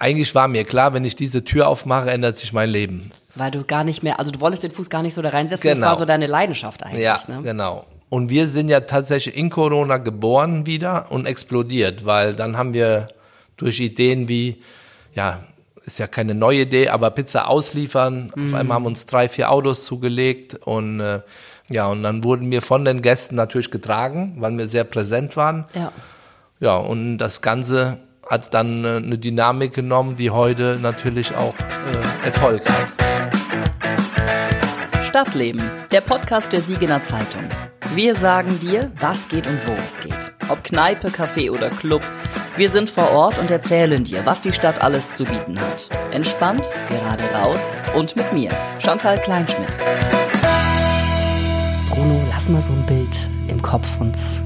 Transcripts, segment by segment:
eigentlich war mir klar, wenn ich diese Tür aufmache, ändert sich mein Leben. Weil du gar nicht mehr, also du wolltest den Fuß gar nicht so da reinsetzen, Genau. das war so deine Leidenschaft eigentlich. Ja, ne? genau. Und wir sind ja tatsächlich in Corona geboren wieder und explodiert, weil dann haben wir durch Ideen wie, ja, ist ja keine neue Idee, aber Pizza ausliefern. Auf einmal haben uns drei, vier Autos zugelegt und äh, ja, und dann wurden wir von den Gästen natürlich getragen, weil wir sehr präsent waren. Ja. Ja, und das Ganze hat dann äh, eine Dynamik genommen, die heute natürlich auch äh, Erfolg hat. Stadtleben, der Podcast der Siegener Zeitung. Wir sagen dir, was geht und wo es geht. Ob Kneipe, Café oder Club. Wir sind vor Ort und erzählen dir, was die Stadt alles zu bieten hat. Entspannt, gerade raus und mit mir, Chantal Kleinschmidt. Bruno, lass mal so ein Bild im Kopf uns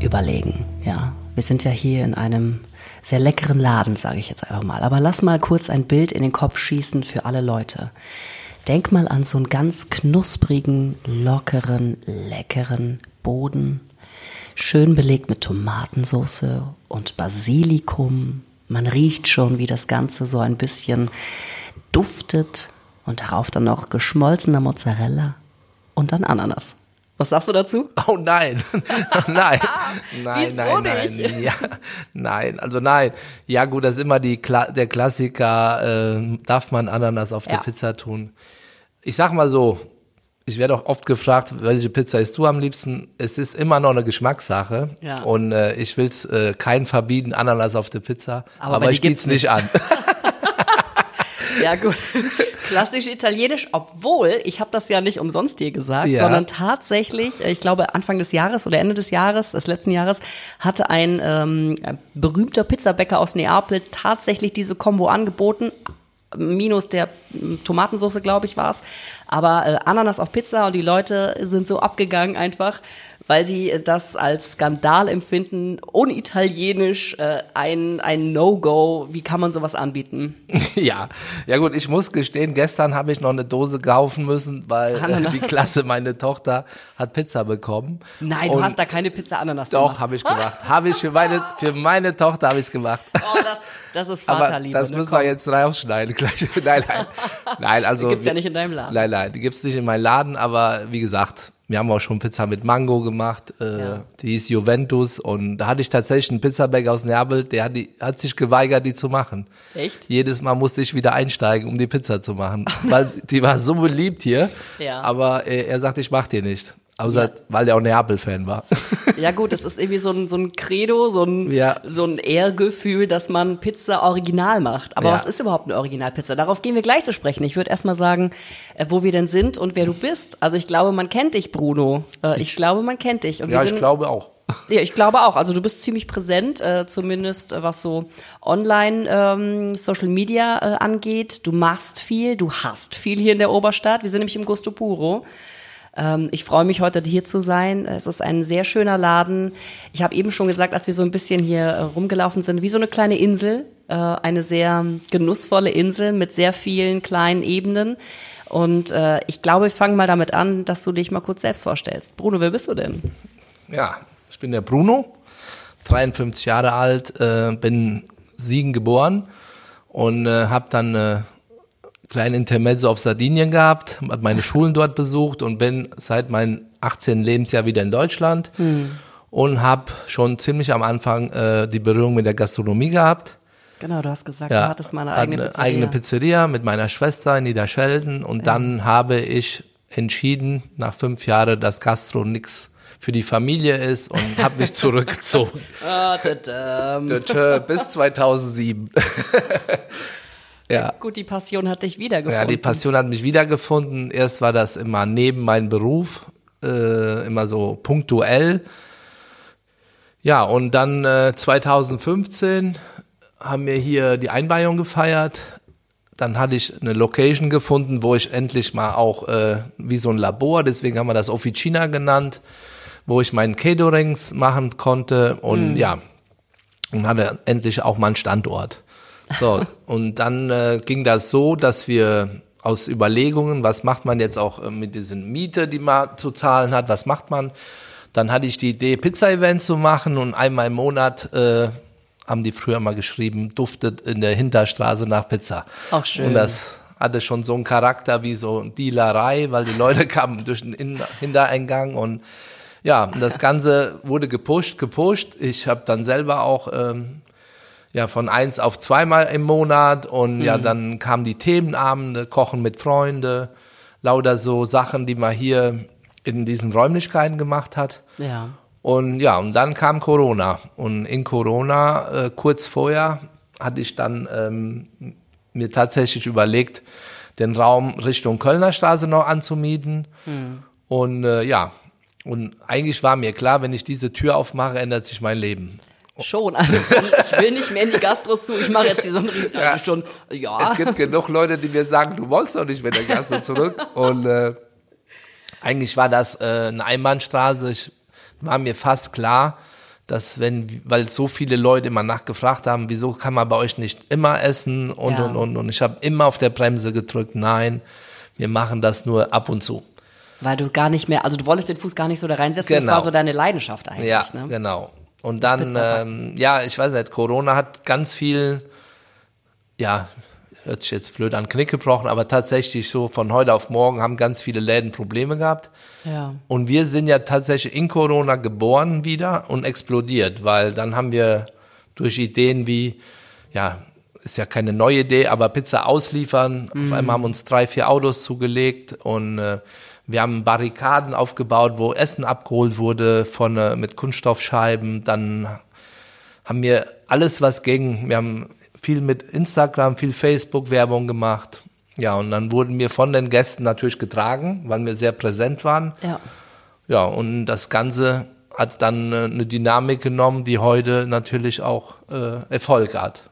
überlegen. Ja, wir sind ja hier in einem sehr leckeren Laden, sage ich jetzt einfach mal. Aber lass mal kurz ein Bild in den Kopf schießen für alle Leute. Denk mal an so einen ganz knusprigen, lockeren, leckeren Boden. Schön belegt mit Tomatensauce und Basilikum. Man riecht schon, wie das Ganze so ein bisschen duftet. Und darauf dann noch geschmolzener Mozzarella und dann Ananas. Was sagst du dazu? Oh nein, nein, nein, Wieso nein, nein, nicht? ja, nein, also nein. Ja gut, das ist immer die Kla der Klassiker. Äh, darf man Ananas auf Ja. der Pizza tun? Ich sag mal so, ich werde auch oft gefragt, welche Pizza isst du am liebsten? Es ist immer noch eine Geschmackssache Ja. und äh, ich will's äh, keinen verbieten, Ananas auf der Pizza, Aber aber, ich gibt's biet's nicht an. Ja, gut. Klassisch italienisch, obwohl, ich habe das ja nicht umsonst dir gesagt, Ja. sondern tatsächlich, ich glaube Anfang des Jahres oder Ende des Jahres, des letzten Jahres, hatte ein ähm, berühmter Pizzabäcker aus Neapel tatsächlich diese Combo angeboten. Minus der Tomatensauce, glaube ich, war's. Aber äh, Ananas auf Pizza und die Leute sind so abgegangen einfach, weil sie das als Skandal empfinden, unitalienisch, äh, ein, ein No-Go. Wie kann man sowas anbieten? ja, ja gut, ich muss gestehen, gestern habe ich noch eine Dose kaufen müssen, weil äh, die Klasse, meine Tochter, hat Pizza bekommen. Nein, du hast da keine Pizza Ananas Doch, habe ich gemacht. Habe ich für meine, für meine Tochter habe ich gemacht. Oh, das, das ist Aber Vaterliebe. das ne? müssen Komm. wir jetzt rausschneiden gleich. Nein, nein. Nein, also. Die gibt's ja nicht in deinem Laden. Nein, nein, die gibt's nicht in meinem Laden, aber wie gesagt, wir haben auch schon Pizza mit Mango gemacht. Äh, Ja. Die hieß Juventus und da hatte ich tatsächlich einen Pizzabäcker aus Neapel, der hat, die, hat sich geweigert, die zu machen. Echt? Jedes Mal musste ich wieder einsteigen, um die Pizza zu machen, weil die war so beliebt hier. Ja. Aber äh, er sagt, ich mach die nicht. Außer, weil er auch Neapel-Fan war. Ja gut, es ist irgendwie so ein, so ein Credo, so ein, Ja. so ein Ehrgefühl, dass man Pizza original macht. Aber Ja. was ist überhaupt eine Originalpizza? Darauf gehen wir gleich zu sprechen. Ich würde erstmal sagen, äh, wo wir denn sind und wer du bist. Also ich glaube, man kennt dich, Bruno. Äh, ich glaube, man kennt dich. Und ja, ich sind, glaube auch. Ja, ich glaube auch. Also du bist ziemlich präsent, äh, zumindest äh, was so online ähm, Social Media äh, angeht. Du machst viel, du hast viel hier in der Oberstadt. Wir sind nämlich im Gusto Puro. Ähm, ich freue mich heute hier zu sein. Es ist ein sehr schöner Laden. Ich habe eben schon gesagt, als wir so ein bisschen hier äh, rumgelaufen sind, wie so eine kleine Insel, äh, eine sehr genussvolle Insel mit sehr vielen kleinen Ebenen. Und äh, ich glaube, wir fangen mal damit an, dass du dich mal kurz selbst vorstellst. Bruno, wer bist du denn? Ja, ich bin der Bruno, 53 Jahre alt, bin Siegen geboren und habe dann eine kleine Intermezzo auf Sardinien gehabt, habe meine Schulen dort besucht und bin seit meinem 18. Lebensjahr wieder in Deutschland und habe schon ziemlich am Anfang äh, die Berührung mit der Gastronomie gehabt. Genau, du hast gesagt, Ja, du hattest mal eine hatte eigene eine Pizzeria. eigene Pizzeria mit meiner Schwester in Niederschelden und dann habe ich entschieden, nach fünf Jahren, dass Gastro nix für die Familie ist und habe mich zurückgezogen. Ah, tadam. Bis 2007. ja. Gut, die Passion hat dich wiedergefunden. ja, die Passion hat mich wiedergefunden. Erst war das immer neben meinem Beruf, äh, immer so punktuell. Ja, und dann äh, 2015 haben wir hier die Einweihung gefeiert. Dann hatte ich eine Location gefunden, wo ich endlich mal auch äh, wie so ein Labor, deswegen haben wir das Officina genannt, wo ich meinen Caterings machen konnte und ja, und hatte endlich auch mal einen Standort. So, und dann äh, ging das so, dass wir aus Überlegungen, was macht man jetzt auch äh, mit diesen Miete, die man zu zahlen hat, was macht man? Dann hatte ich die Idee, Pizza-Event zu machen und einmal im Monat äh, haben die früher mal geschrieben, duftet in der Hinterstraße nach Pizza. Auch schön. Und das hatte schon so einen Charakter wie so Dealerei, weil die Leute kamen durch den In Hintereingang und ja, das Ganze wurde gepusht, gepusht. Ich habe dann selber auch ähm, ja von eins auf zweimal im Monat und mhm. ja, dann kamen die Themenabende, Kochen mit Freunde, lauter so Sachen, die man hier in diesen Räumlichkeiten gemacht hat. Ja. Und ja, und dann kam Corona. Und in Corona, äh, kurz vorher, hatte ich dann ähm, mir tatsächlich überlegt, den Raum Richtung Kölner Straße noch anzumieten. Mhm. Und äh, ja, und eigentlich war mir klar, wenn ich diese Tür aufmache, ändert sich mein Leben. Schon, also ich will nicht mehr in die Gastro zu, ich mache jetzt die Sonnerie. Also ja. schon, ja. Es gibt genug Leute, die mir sagen, du wolltest doch nicht mehr in der Gastro zurück. Und äh, eigentlich war das äh, eine Einbahnstraße. Ich war mir fast klar, dass wenn, weil so viele Leute immer nachgefragt haben, wieso kann man bei euch nicht immer essen und ja. und und und ich habe immer auf der Bremse gedrückt, nein, wir machen das nur ab und zu. Weil du gar nicht mehr, also du wolltest den Fuß gar nicht so da reinsetzen, genau. das war so deine Leidenschaft eigentlich. Ja, ne? genau. Und dann, ähm, ja, ich weiß nicht, Corona hat ganz viel, ja, hört sich jetzt blöd an, Knick gebrochen, aber tatsächlich so von heute auf morgen haben ganz viele Läden Probleme gehabt. Ja. Und wir sind ja tatsächlich in Corona geboren wieder und explodiert, weil dann haben wir durch Ideen wie, ja, ist ja keine neue Idee, aber Pizza ausliefern. Mhm. Auf einmal haben uns drei, vier Autos zugelegt und äh, wir haben Barrikaden aufgebaut, wo Essen abgeholt wurde von, äh, mit Kunststoffscheiben. Dann haben wir alles, was ging. Wir haben viel mit Instagram, viel Facebook-Werbung gemacht. Ja, und dann wurden wir von den Gästen natürlich getragen, weil wir sehr präsent waren. Ja. Ja, und das Ganze hat dann äh, eine Dynamik genommen, die heute natürlich auch äh, Erfolg hat.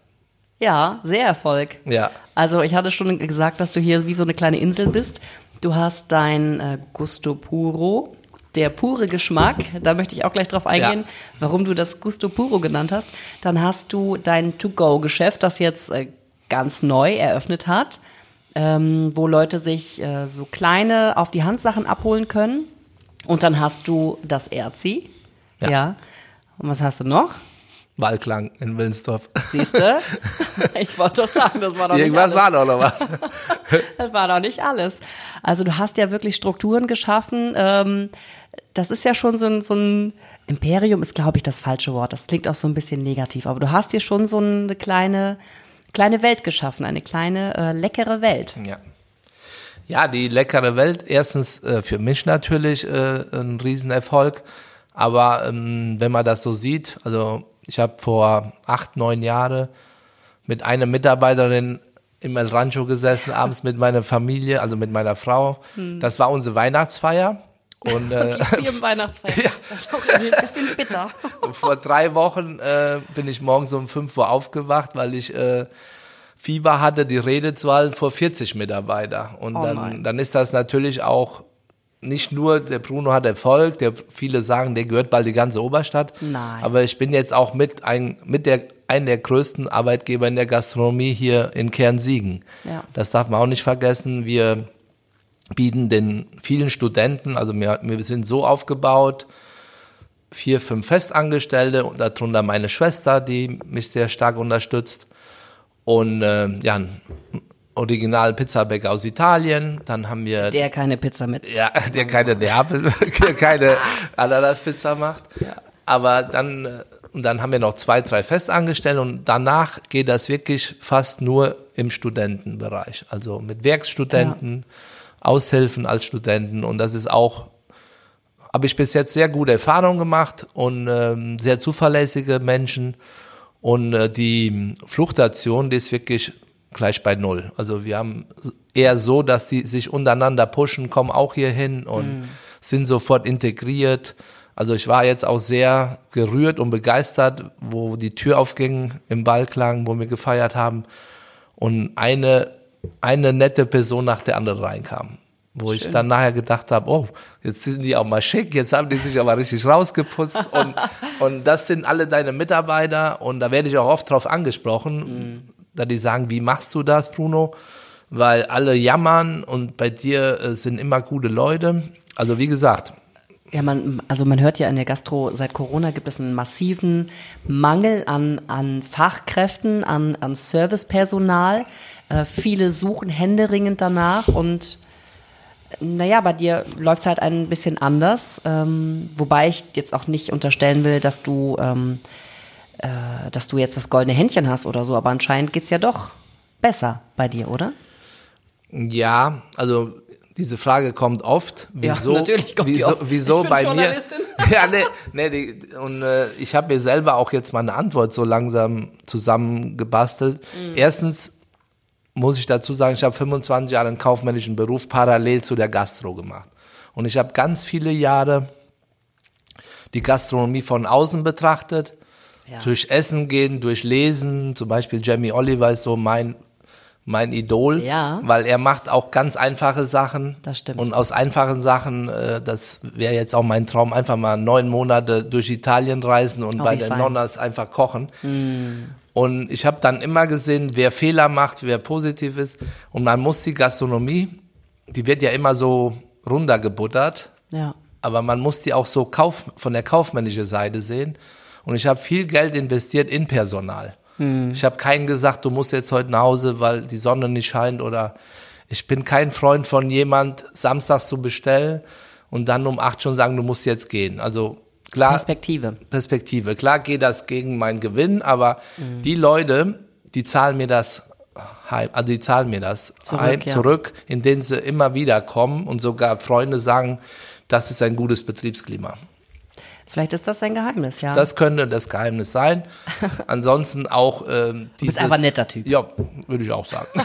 Ja, sehr Erfolg. Ja. Also ich hatte schon gesagt, dass du hier wie so eine kleine Insel bist. Du hast dein äh, Gusto Puro, der pure Geschmack, da möchte ich auch gleich drauf eingehen, ja. warum du das Gusto Puro genannt hast. Dann hast du dein To-Go-Geschäft, das jetzt äh, ganz neu eröffnet hat, ähm, wo Leute sich äh, so kleine auf die Hand Sachen abholen können. Und dann hast du das Erzi. Ja. ja. Und was hast du noch? Wahlklang in Willensdorf. Siehst du? Ich wollte doch sagen, das war doch Irgendwas nicht alles. war doch noch was. das war doch nicht alles. Also du hast ja wirklich Strukturen geschaffen. Ähm, das ist ja schon so ein, so ein Imperium ist, glaube ich, das falsche Wort. Das klingt auch so ein bisschen negativ. Aber du hast hier schon so eine kleine, kleine Welt geschaffen, eine kleine, äh, leckere Welt. Ja. Ja, die leckere Welt, erstens äh, für mich natürlich äh, ein Riesenerfolg. Aber ähm, wenn man das so sieht, also ich habe vor acht, neun Jahren mit einer Mitarbeiterin im El Rancho gesessen, abends mit meiner Familie, also mit meiner Frau. Hm. Das war unsere Weihnachtsfeier. Und, äh, die Firmenweihnachtsfeier. Ja. Das ist auch ein bisschen bitter. Vor drei Wochen äh, bin ich morgens um fünf Uhr aufgewacht, weil ich äh, Fieber hatte, die Redezwahl vor 40 Mitarbeiter. Und oh dann, dann ist das natürlich auch nicht nur der Bruno hat Erfolg, der viele sagen, der gehört bald die ganze Oberstadt. Nein. Aber ich bin jetzt auch mit ein mit der einen der größten Arbeitgeber in der Gastronomie hier in Kernsiegen. Ja. Das darf man auch nicht vergessen. Wir bieten den vielen Studenten, also wir, wir sind so aufgebaut, vier, fünf Festangestellte und darunter meine Schwester, die mich sehr stark unterstützt. Und äh, ja, Original Pizzabäcker aus Italien. Dann haben wir. Der keine Pizza mit. Ja, der keine Neapel, keine Ananas-Pizza macht. Ja. Aber dann, äh, und dann haben wir noch zwei, drei Festangestellte und danach geht das wirklich fast nur im Studentenbereich. Also mit Werkstudenten, ja. Aushilfen als Studenten und das ist auch, habe ich bis jetzt sehr gute Erfahrungen gemacht und ähm, sehr zuverlässige Menschen. Und äh, die Fluktuation, die ist wirklich gleich bei Null. Also wir haben eher so, dass die sich untereinander pushen, kommen auch hier hin und mhm. sind sofort integriert. Also ich war jetzt auch sehr gerührt und begeistert, wo die Tür aufging im Ballklang, wo wir gefeiert haben und eine, eine nette Person nach der anderen reinkam. Wo Schön. ich dann nachher gedacht habe, oh, jetzt sind die auch mal schick, jetzt haben die sich aber richtig rausgeputzt und, und das sind alle deine Mitarbeiter und da werde ich auch oft drauf angesprochen. Mhm da die sagen, wie machst du das, Bruno? Weil alle jammern und bei dir äh, sind immer gute Leute. Also wie gesagt, Ja, man, also man hört ja in der Gastro, seit Corona gibt es einen massiven Mangel an, an Fachkräften, an, an Servicepersonal. Äh, viele suchen händeringend danach und naja, bei dir läuft es halt ein bisschen anders, ähm, wobei ich jetzt auch nicht unterstellen will, dass du, ähm, äh, dass du jetzt das goldene Händchen hast oder so, aber anscheinend geht's ja doch besser bei dir, oder? Ja, also diese Frage kommt oft. Wieso, ja, natürlich kommt wieso, die oft. wieso bei mir? Ja, nee, nee die, und äh, ich habe mir selber auch jetzt mal eine Antwort so langsam zusammengebastelt. Mhm. Erstens muss ich dazu sagen, ich habe 25 Jahre einen kaufmännischen Beruf parallel zu der Gastro gemacht. Und ich habe ganz viele Jahre die Gastronomie von außen betrachtet, ja. durch Essen gehen, durch Lesen. Zum Beispiel Jamie Oliver ist so mein mein Idol, ja. weil er macht auch ganz einfache Sachen. Das stimmt. Und aus einfachen Sachen, äh, das wäre jetzt auch mein Traum, einfach mal neun Monate durch Italien reisen und oh, bei den fein. Nonnas einfach kochen. Mm. Und ich habe dann immer gesehen, wer Fehler macht, wer positiv ist. Und man muss die Gastronomie, die wird ja immer so runtergebuttert. Ja. Aber man muss die auch so kauf, von der kaufmännischen Seite sehen. Und ich habe viel Geld investiert in Personal. Hm. Ich habe keinen gesagt, du musst jetzt heute nach Hause, weil die Sonne nicht scheint oder ich bin kein Freund von jemand, samstags zu bestellen und dann um acht schon sagen, du musst jetzt gehen. Also klar. Perspektive. Perspektive. Klar geht das gegen meinen Gewinn, aber mhm. die Leute, die zahlen mir das heim, also die zahlen mir das zurück, heim, ja. zurück, in denen sie immer wieder kommen und sogar Freunde sagen, das ist ein gutes Betriebsklima. Vielleicht ist das ein Geheimnis, ja. Das könnte das Geheimnis sein. Ansonsten auch ähm, dieses... Du bist einfach ein netter Typ. Ja, würde ich auch sagen.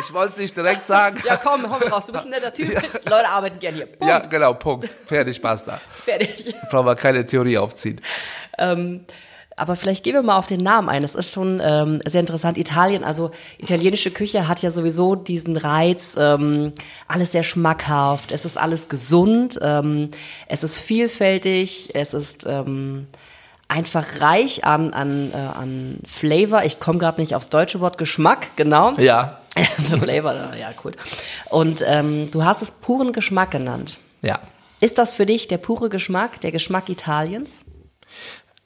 ich wollte es nicht direkt sagen. Ja, komm, komm raus, du bist ein netter Typ. Ja. Leute arbeiten gerne hier. Punkt. Ja, genau, Punkt. Fertig, basta. Fertig. Brauchen wir keine Theorie aufziehen. Ähm, aber vielleicht gehen wir mal auf den Namen ein. Das ist schon ähm, sehr interessant. Italien, also italienische Küche hat ja sowieso diesen Reiz, ähm, alles sehr schmackhaft, es ist alles gesund, ähm, es ist vielfältig, es ist ähm, einfach reich an, an, äh, an Flavor. Ich komme gerade nicht aufs deutsche Wort Geschmack, genau. Ja. Flavor, ja, gut. Und ähm, du hast es puren Geschmack genannt. Ja. Ist das für dich der pure Geschmack, der Geschmack Italiens?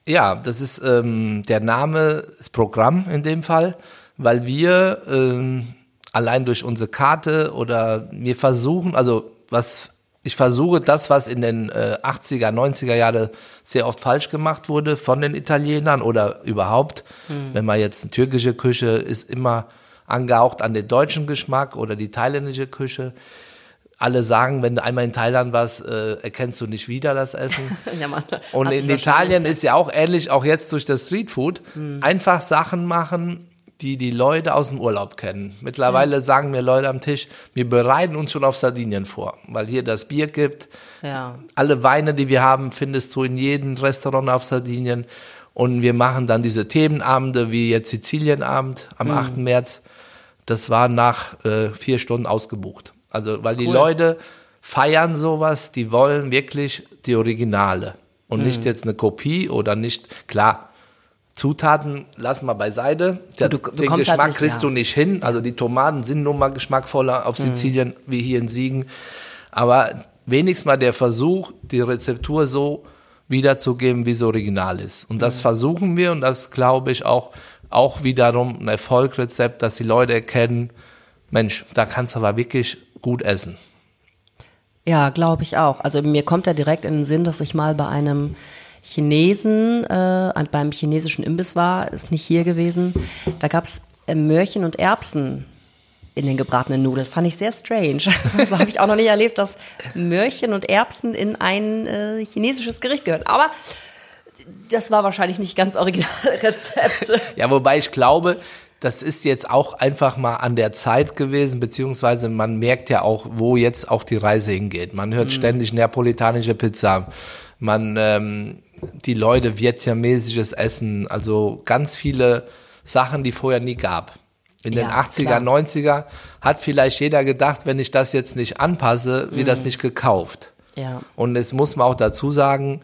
Ja, das ist ähm, der Name, das Programm in dem Fall, weil wir ähm, allein durch unsere Karte oder wir versuchen, also was ich versuche, das, was in den äh, 80er, 90er Jahre sehr oft falsch gemacht wurde von den Italienern oder überhaupt, hm. wenn man jetzt eine türkische Küche ist immer angehaucht an den deutschen Geschmack oder die thailändische Küche alle sagen, wenn du einmal in Thailand warst, äh, erkennst du nicht wieder das Essen. ja, Mann, und in Italien ist ja auch ähnlich, auch jetzt durch das Streetfood, mhm. einfach Sachen machen, die die Leute aus dem Urlaub kennen. Mittlerweile mhm. sagen mir Leute am Tisch, wir bereiten uns schon auf Sardinien vor, weil hier das Bier gibt. Ja. Alle Weine, die wir haben, findest du in jedem Restaurant auf Sardinien. Und wir machen dann diese Themenabende, wie jetzt Sizilienabend am mhm. 8. März. Das war nach äh, vier Stunden ausgebucht. Also, weil cool. die Leute feiern sowas, die wollen wirklich die Originale und mhm. nicht jetzt eine Kopie oder nicht, klar, Zutaten lassen wir beiseite. Der, du, du den halt Geschmack halt nicht, kriegst ja. du nicht hin. Also die Tomaten sind nun mal geschmackvoller auf mhm. Sizilien wie hier in Siegen. Aber wenigstens mal der Versuch, die Rezeptur so wiederzugeben, wie es original ist. Und das mhm. versuchen wir und das glaube ich auch, auch wiederum ein Erfolgrezept, dass die Leute erkennen, Mensch, da kannst du aber wirklich gut essen. Ja, glaube ich auch. Also mir kommt da direkt in den Sinn, dass ich mal bei einem Chinesen, äh, beim chinesischen Imbiss war, ist nicht hier gewesen. Da gab es äh, Möhrchen und Erbsen in den gebratenen Nudeln. Fand ich sehr strange. so habe ich auch noch nicht erlebt, dass Möhrchen und Erbsen in ein äh, chinesisches Gericht gehören. Aber das war wahrscheinlich nicht ganz Originalrezept. ja, wobei ich glaube, das ist jetzt auch einfach mal an der Zeit gewesen, beziehungsweise man merkt ja auch, wo jetzt auch die Reise hingeht. Man hört mhm. ständig neapolitanische Pizza, man ähm, die Leute vietnamesisches Essen, also ganz viele Sachen, die vorher nie gab. In ja, den 80er, klar. 90er hat vielleicht jeder gedacht, wenn ich das jetzt nicht anpasse, wird mhm. das nicht gekauft. Ja. Und es muss man auch dazu sagen,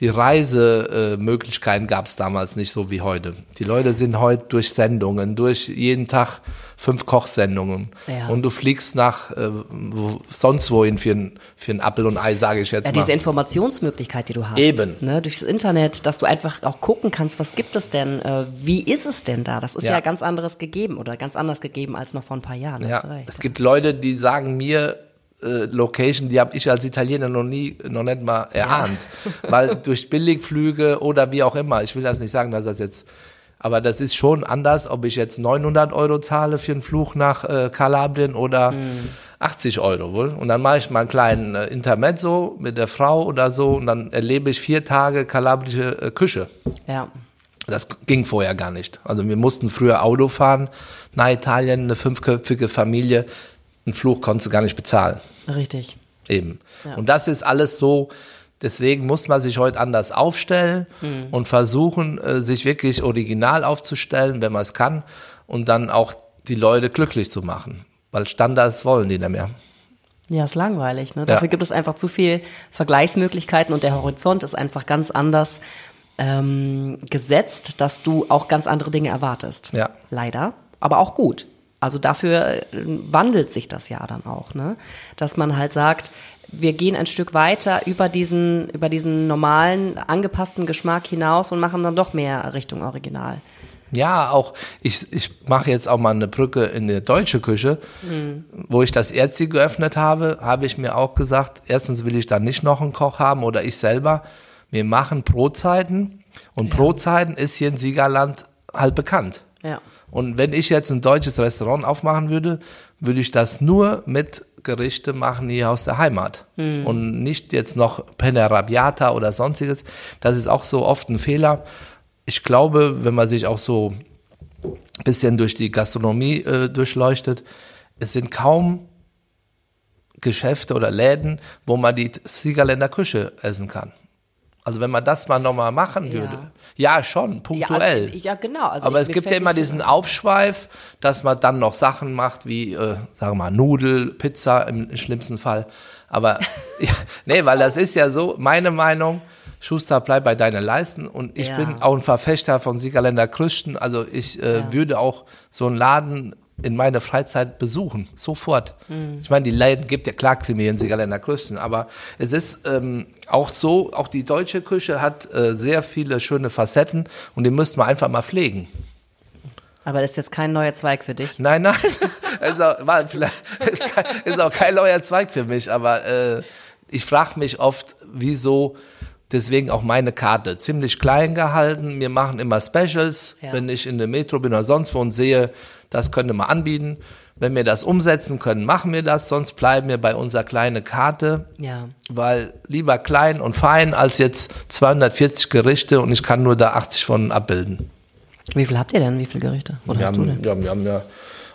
die Reisemöglichkeiten gab es damals nicht so wie heute. Die Leute sind heute durch Sendungen, durch jeden Tag fünf Kochsendungen. Ja. Und du fliegst nach äh, wo, sonst wohin für ein, für ein Apfel und Ei, sage ich jetzt Ja, mal. diese Informationsmöglichkeit, die du hast. Eben. Ne, durchs Internet, dass du einfach auch gucken kannst, was gibt es denn, äh, wie ist es denn da? Das ist ja. Ja. ganz anderes gegeben oder ganz anders gegeben als noch vor ein paar Jahren. Ja, es gibt Leute, die sagen mir, äh, Location, die habe ich als Italiener noch nie, noch nicht mal erahnt. Weil durch Billigflüge oder wie auch immer, ich will das nicht sagen, dass das jetzt, aber das ist schon anders, ob ich jetzt 900 Euro zahle für einen Flug nach äh, Kalabrien oder 80 Euro wohl. Und dann mache ich mal einen kleinen äh, Intermezzo mit der Frau oder so und dann erlebe ich vier Tage kalabrische äh, Küche. Ja. Das ging vorher gar nicht. Also wir mussten früher Auto fahren nach Italien, eine fünfköpfige Familie. Einen Flug konntest du gar nicht bezahlen. Richtig. Eben. Ja. Und das ist alles so, deswegen muss man sich heute anders aufstellen Mhm. und versuchen, äh, sich wirklich original aufzustellen, wenn man es kann, und dann auch die Leute glücklich zu machen. Weil Standards wollen die nicht mehr. Ja, ist langweilig. Ne? Dafür gibt es einfach zu viel Vergleichsmöglichkeiten und der Horizont ist einfach ganz anders ähm, gesetzt, dass du auch ganz andere Dinge erwartest. Ja. Leider, aber auch gut. Also dafür äh, wandelt sich das ja dann auch, ne? Dass man halt sagt, wir gehen ein Stück weiter über diesen, über diesen normalen, angepassten Geschmack hinaus und machen dann doch mehr Richtung Original. Ja, auch ich, ich mache jetzt auch mal eine Brücke in die deutsche Küche. Wo ich das Erzi geöffnet habe, habe ich mir auch gesagt, erstens will ich da nicht noch einen Koch haben oder ich selber. Wir machen Brotzeiten und Brotzeiten ist hier in Siegerland halt bekannt. Ja. Und wenn ich jetzt ein deutsches Restaurant aufmachen würde, würde ich das nur mit Gerichte machen hier aus der Heimat. Und nicht jetzt noch Penne Rabiata oder sonstiges. Das ist auch so oft ein Fehler. Ich glaube, wenn man sich auch so ein bisschen durch die Gastronomie äh, durchleuchtet, es sind kaum Geschäfte oder Läden, wo man die Siegerländer Küche essen kann. Also wenn man das mal nochmal machen Ja. würde. Ja, schon, punktuell. Ja, ja genau. Also Aber ich- es gibt ja immer diesen Aufschweif, dass man dann noch Sachen macht wie, äh, sagen wir mal, Nudel, Pizza im schlimmsten Fall. Aber ja, nee, weil das ist ja so, meine Meinung, Schuster, bleib bei deinen Leisten. Und ich Ja. bin auch ein Verfechter von Siegerländer Krüsten. Also ich äh, Ja. würde auch so einen Laden in meiner Freizeit besuchen, sofort. Mhm. Ich meine, die Läden gibt ja klar Krimi in Siegerländer Küsten, aber es ist ähm, auch so, auch die deutsche Küche hat äh, sehr viele schöne Facetten und die müssten wir einfach mal pflegen. Aber das ist jetzt kein neuer Zweig für dich. Nein, nein, also, war, vielleicht, ist, kein, ist auch kein neuer Zweig für mich, aber äh, ich frage mich oft, wieso, deswegen auch meine Karte, ziemlich klein gehalten, wir machen immer Specials, Ja. wenn ich in der Metro bin oder sonst wo und sehe, das könnte man anbieten. Wenn wir das umsetzen können, machen wir das, sonst bleiben wir bei unserer kleinen Karte, Ja. weil lieber klein und fein als jetzt 240 Gerichte und ich kann nur da 80 von abbilden. Wie viel habt ihr denn? Wie viele Gerichte? Oder Wir hast du haben, denn? ja, wir haben ja,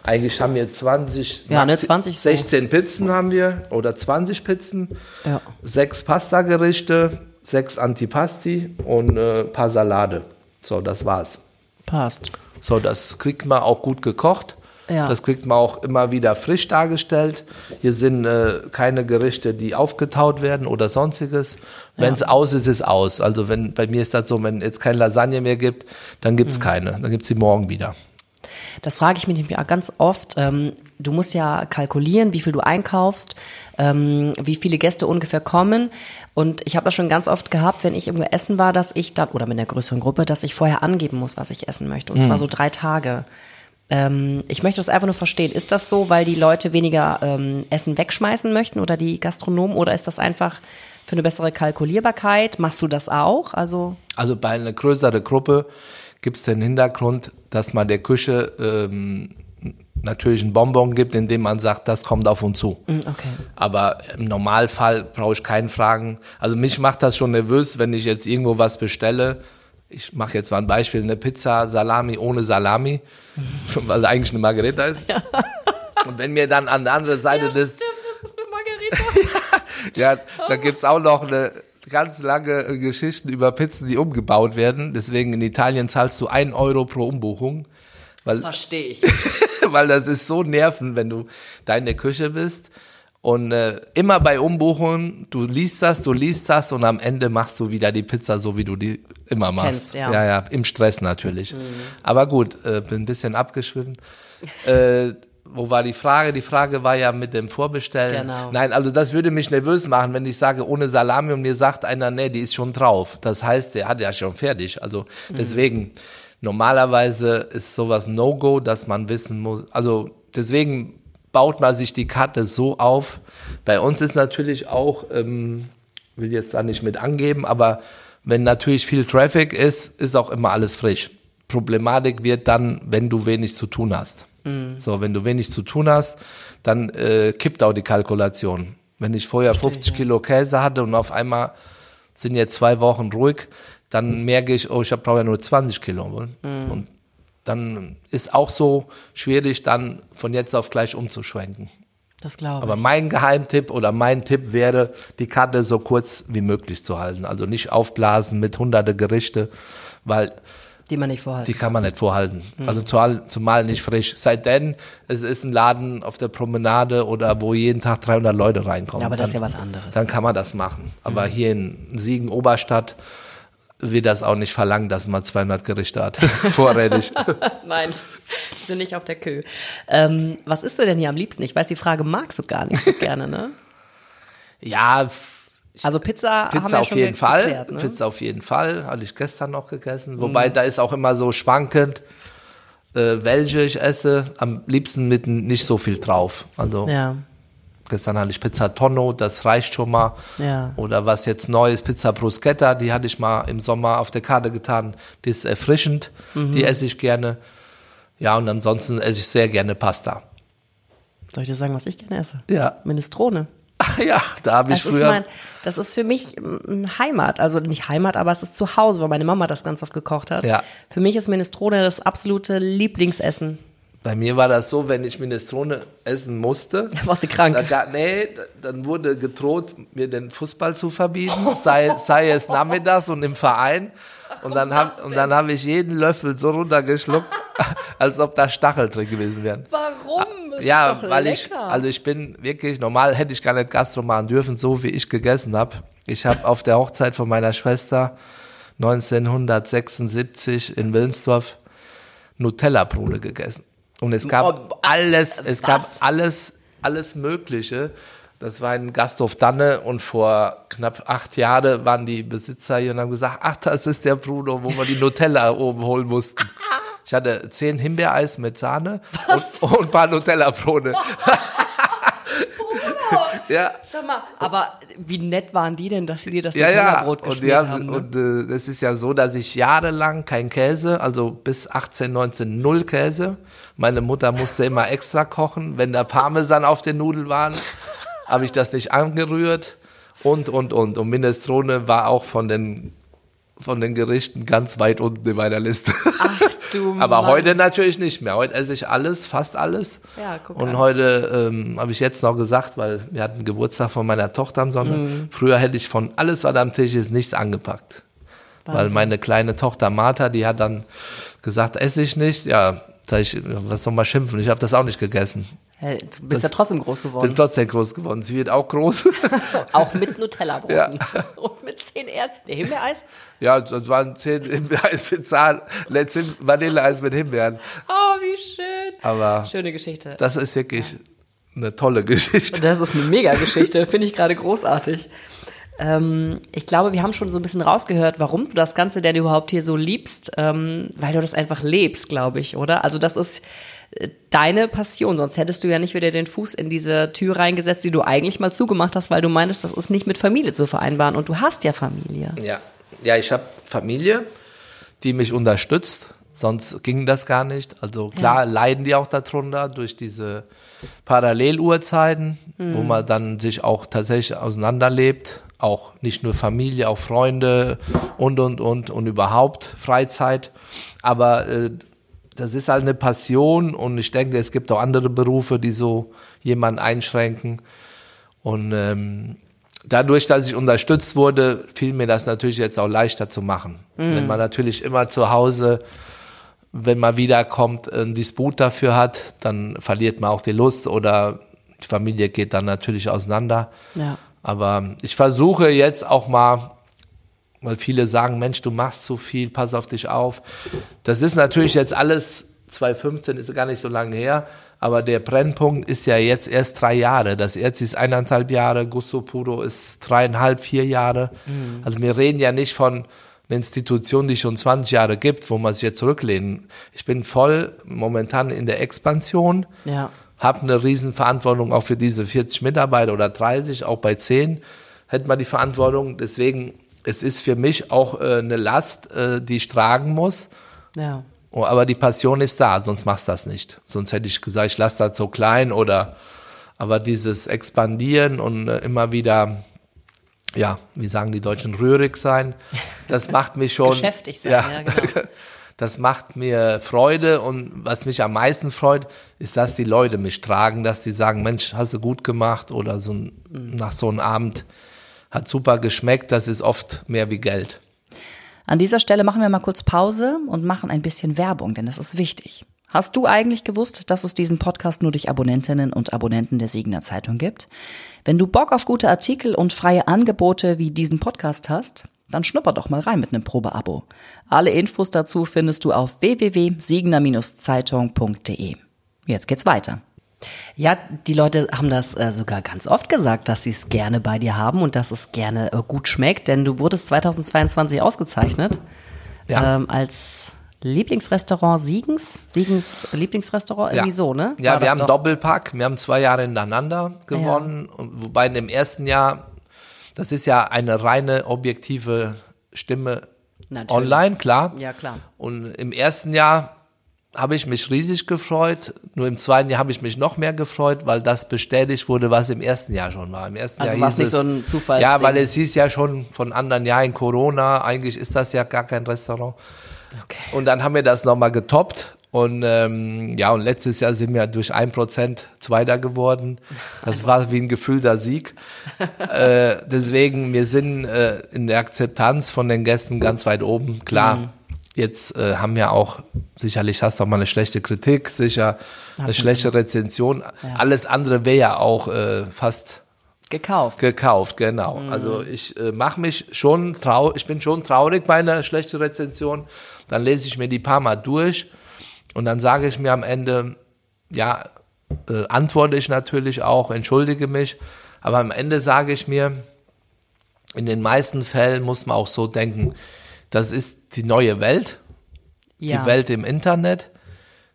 eigentlich haben wir 20, Ja, ne, maxi- 20 so. 16 Pizzen haben wir oder 20 Pizzen, Ja. sechs Pasta-Gerichte, sechs Antipasti und äh, paar Salate. So, das war's. Passt. So, das kriegt man auch gut gekocht. Ja. Das kriegt man auch immer wieder frisch dargestellt. Hier sind äh, keine Gerichte, die aufgetaut werden oder sonstiges. Wenn es aus ist, ist aus. Also wenn bei mir ist das so, wenn jetzt keine Lasagne mehr gibt, dann gibt's Mhm. keine. Dann gibt's sie morgen wieder. Das frage ich mich auch ganz oft. Ähm, du musst ja kalkulieren, wie viel du einkaufst, ähm, wie viele Gäste ungefähr kommen. Und ich habe das schon ganz oft gehabt, wenn ich irgendwo essen war, dass ich dann, oder mit einer größeren Gruppe, dass ich vorher angeben muss, was ich essen möchte. Und zwar so drei Tage. Ähm, ich möchte das einfach nur verstehen. Ist das so, weil die Leute weniger ähm, Essen wegschmeißen möchten oder die Gastronomen? Oder ist das einfach für eine bessere Kalkulierbarkeit? Machst du das auch? Also, Also bei einer größeren Gruppe gibt es den Hintergrund, dass man der Küche ähm, natürlich einen Bonbon gibt, indem man sagt, das kommt auf uns zu. mm, okay. Aber im Normalfall brauche ich keinen Fragen. Also mich macht das schon nervös, wenn ich jetzt irgendwo was bestelle. Ich mache jetzt mal ein Beispiel, eine Pizza Salami ohne Salami, weil eigentlich eine Margarita ist. Und wenn mir dann an der anderen Seite des, das ist eine Margarita. ja, da gibt's auch noch eine ganz lange äh, Geschichten über Pizzen, die umgebaut werden. Deswegen in Italien zahlst du ein Euro pro Umbuchung. Weil, Verstehe ich. weil das ist so nerven, wenn du da in der Küche bist Und äh, immer bei Umbuchungen, du liest das, du liest das und am Ende machst du wieder die Pizza so, wie du die immer machst. Kennst, ja. ja, ja, im Stress natürlich. Aber gut, äh, bin ein bisschen abgeschwiffen. äh, wo war die Frage? Die Frage war ja mit dem Vorbestellen. Genau. Nein, also das würde mich nervös machen, wenn ich sage, ohne Salami und mir sagt einer, nee, die ist schon drauf. Das heißt, der hat ja schon fertig. Also deswegen, normalerweise ist sowas No-Go, dass man wissen muss. Also deswegen baut man sich die Karte so auf. Bei uns ist natürlich auch, ähm, will jetzt da nicht mit angeben, aber wenn natürlich viel Traffic ist, ist auch immer alles frisch. Problematik wird dann, wenn du wenig zu tun hast. So, wenn du wenig zu tun hast, dann äh, kippt auch die Kalkulation. Wenn ich vorher 50 Kilo Käse hatte und auf einmal sind jetzt zwei Wochen ruhig, dann merke ich, oh, ich brauche ja nur 20 Kilo. Und dann ist auch so schwierig, dann von jetzt auf gleich umzuschwenken. Das glaube Aber ich. mein Geheimtipp oder mein Tipp wäre, die Karte so kurz wie möglich zu halten. Also nicht aufblasen mit hunderte Gerichte, weil Die man nicht vorhat. die kann man nicht vorhalten. Hm. Also zumal, zumal nicht frisch. Seit denn, es ist ein Laden auf der Promenade oder wo jeden Tag 300 Leute reinkommen. Ja, aber das ist ja was anderes. Dann kann man das machen. Aber Hm. hier in Siegen, Oberstadt, wird das auch nicht verlangen, dass man 200 Gerichte hat. Vorrätig. Nein, die sind nicht auf der Kö. Ähm, was isst du denn hier am liebsten? Ich weiß, die Frage magst du gar nicht so gerne, ne? ja, Also Pizza, Pizza auf jeden Fall. geklärt, ne? Pizza auf jeden Fall. Hatte ich gestern noch gegessen. Wobei da ist auch immer so schwankend, äh, welche ich esse. Am liebsten mit nicht so viel drauf. Also Ja, gestern hatte ich Pizza Tonno, das reicht schon mal. Ja. Oder was jetzt neu ist, Pizza Bruschetta, die hatte ich mal im Sommer auf der Karte getan. Die ist erfrischend, Mhm. die esse ich gerne. Ja, und ansonsten esse ich sehr gerne Pasta. soll ich dir sagen, was ich gerne esse? Ja. Minestrone. Ja, da habe ich Das ist, früher. mein, das ist für mich mm, Heimat. Also nicht Heimat, aber es ist zu Hause, weil meine Mama das ganz oft gekocht hat. Ja. Für mich ist Minestrone das absolute Lieblingsessen. Bei mir war das so, wenn ich Minestrone essen musste, Warst du krank? Da, nee, da- dann wurde gedroht, mir den Fußball zu verbieten, sei, sei es nachmittags und im Verein. Und dann hab, und dann habe ich jeden Löffel so runtergeschluckt, als ob da Stachel drin gewesen wären. Warum? Das ja, ist doch weil ich, lecker. also ich bin wirklich, normal hätte ich gar nicht Gastro machen dürfen, so wie ich gegessen habe. Ich habe auf der Hochzeit von meiner Schwester 1976 in Willensdorf Nutella-Brote gegessen. Und es gab alles, es gab alles, alles Mögliche. Das war in Gasthof Danne und vor knapp acht Jahren waren die Besitzer hier und haben gesagt, ach, das ist der Bruno, wo wir die Nutella oben holen mussten. Ich hatte zehn Himbeereis mit Sahne und, und ein paar Nutella-Brote. ja, Sag mal, aber wie nett waren die denn, dass sie dir das ja, ja. Nutella-Brot Und, die geschmiert haben, haben? ne? und äh, es ist ja so, dass ich jahrelang kein Käse, also bis 18, 19 null Käse. Meine Mutter musste immer extra kochen. Wenn da Parmesan auf den Nudeln waren, habe ich das nicht angerührt. Und, und, und. Und Minestrone war auch von den, von den Gerichten ganz weit unten in meiner Liste. Ach du Aber Mann. heute natürlich nicht mehr. Heute esse ich alles, fast alles. Ja, guck Und an. heute ähm, habe ich jetzt noch gesagt, weil wir hatten Geburtstag von meiner Tochter am Sonntag. Mhm. Früher hätte ich von alles, was am Tisch ist, nichts angepackt. Weil Wahnsinn. meine kleine Tochter Martha, die hat dann gesagt, esse ich nicht. Ja, sag ich, was soll man schimpfen? Ich habe das auch nicht gegessen. Du bist Das- ja trotzdem groß Bin geworden. trotzdem groß geworden. Sie wird auch groß. Auch mit Nutella-Broten. Ja. Und mit 10 Erd. Der Himbeereis? ja, das waren zehn Himbeereis mit Zahn, letzten Vanilleeis mit Himbeeren. Oh, wie schön. Aber Schöne Geschichte. das ist wirklich eine tolle Geschichte. Das ist eine Mega-Geschichte, finde ich gerade großartig. Ähm, ich glaube, wir haben schon so ein bisschen rausgehört, warum du das Ganze denn überhaupt hier so liebst, ähm, weil du das einfach lebst, glaube ich, oder? Also das ist äh, deine Passion, sonst hättest du ja nicht wieder den Fuß in diese Tür reingesetzt, die du eigentlich mal zugemacht hast, weil du meintest, das ist nicht mit Familie zu vereinbaren und du hast ja Familie. Ja, ja ich habe Familie, die mich unterstützt. Sonst ging das gar nicht. Also klar leiden die auch darunter durch diese Paralleluhrzeiten, wo man dann sich auch tatsächlich auseinanderlebt. Auch nicht nur Familie, auch Freunde und, und, und und überhaupt Freizeit. Aber äh, das ist halt eine Passion und ich denke, es gibt auch andere Berufe, die so jemanden einschränken. Und ähm, dadurch, dass ich unterstützt wurde, fiel mir das natürlich jetzt auch leichter zu machen. Wenn man natürlich immer zu Hause, wenn man wiederkommt, einen Disput dafür hat, dann verliert man auch die Lust oder die Familie geht dann natürlich auseinander. Ja. Aber ich versuche jetzt auch mal, weil viele sagen, Mensch, du machst zu viel, pass auf dich auf. Das ist natürlich jetzt alles, 2015 ist gar nicht so lange her, aber der Brennpunkt ist ja jetzt erst drei Jahre. Das Erz ist eineinhalb Jahre, Gusto Puro ist dreieinhalb, vier Jahre. Also wir reden ja nicht von einer Institution, die schon 20 Jahre gibt, wo man sich jetzt zurücklehnen. Ich bin voll momentan in der Expansion Ja. Habe eine Riesenverantwortung auch für diese 40 Mitarbeiter oder 30, auch bei 10 hätte man die Verantwortung. Deswegen, es ist für mich auch äh, eine Last, äh, die ich tragen muss. Ja. Oh, aber die Passion ist da, sonst machst du das nicht. Sonst hätte ich gesagt, ich lasse das so klein oder, aber dieses Expandieren und äh, immer wieder, ja, wie sagen die Deutschen, rührig sein, das macht mich schon. Geschäftig sein, ja, genau. Das macht mir Freude und was mich am meisten freut, ist, dass die Leute mich tragen, dass die sagen, Mensch, hast du gut gemacht oder so ein, nach so einem Abend hat super geschmeckt, das ist oft mehr wie Geld. An dieser Stelle machen wir mal kurz Pause und machen ein bisschen Werbung, denn das ist wichtig. Hast du eigentlich gewusst, dass es diesen Podcast nur durch Abonnentinnen und Abonnenten der Siegener Zeitung gibt? Wenn du Bock auf gute Artikel und freie Angebote wie diesen Podcast hast, dann schnupper doch mal rein mit einem Probeabo. Alle Infos dazu findest du auf www.siegener-zeitung.de. Jetzt geht's weiter. Ja, die Leute haben das äh, sogar ganz oft gesagt, dass sie es gerne bei dir haben und dass es gerne äh, gut schmeckt, denn du wurdest 2022 ausgezeichnet Ja. ähm, als Lieblingsrestaurant Siegens, Siegens Lieblingsrestaurant, irgendwie so, ne? Ja, War wir das haben doch? Doppelpack. Wir haben zwei Jahre hintereinander gewonnen. Und wobei in dem ersten Jahr, das ist ja eine reine objektive Stimme Natürlich. online, klar. Ja, klar. Und im ersten Jahr habe ich mich riesig gefreut. Nur im zweiten Jahr habe ich mich noch mehr gefreut, weil das bestätigt wurde, was im ersten Jahr schon war. Im ersten Also Jahr war es nicht so ein Zufallsding? Ja, weil es hieß ja schon von anderen Jahren Corona. Eigentlich ist das ja gar kein Restaurant. Okay. Und dann haben wir das nochmal getoppt. Und ähm, ja, und letztes Jahr sind wir durch ein Prozent Zweiter geworden. Das war wie ein gefühlter Sieg. äh, deswegen, wir sind äh, in der Akzeptanz von den Gästen ganz weit oben. Klar, jetzt äh, haben wir auch, sicherlich hast du auch mal eine schlechte Kritik, sicher eine schlechte Rezension. Alles andere wäre ja auch äh, fast Gekauft. Gekauft, genau. Also ich äh, mache mich schon trau ich bin schon traurig bei einer schlechten Rezension. Dann lese ich mir die paar Mal durch und dann sage ich mir am Ende, ja, äh, antworte ich natürlich auch, entschuldige mich, aber am Ende sage ich mir, in den meisten Fällen muss man auch so denken, das ist die neue Welt, ja. die Welt im Internet.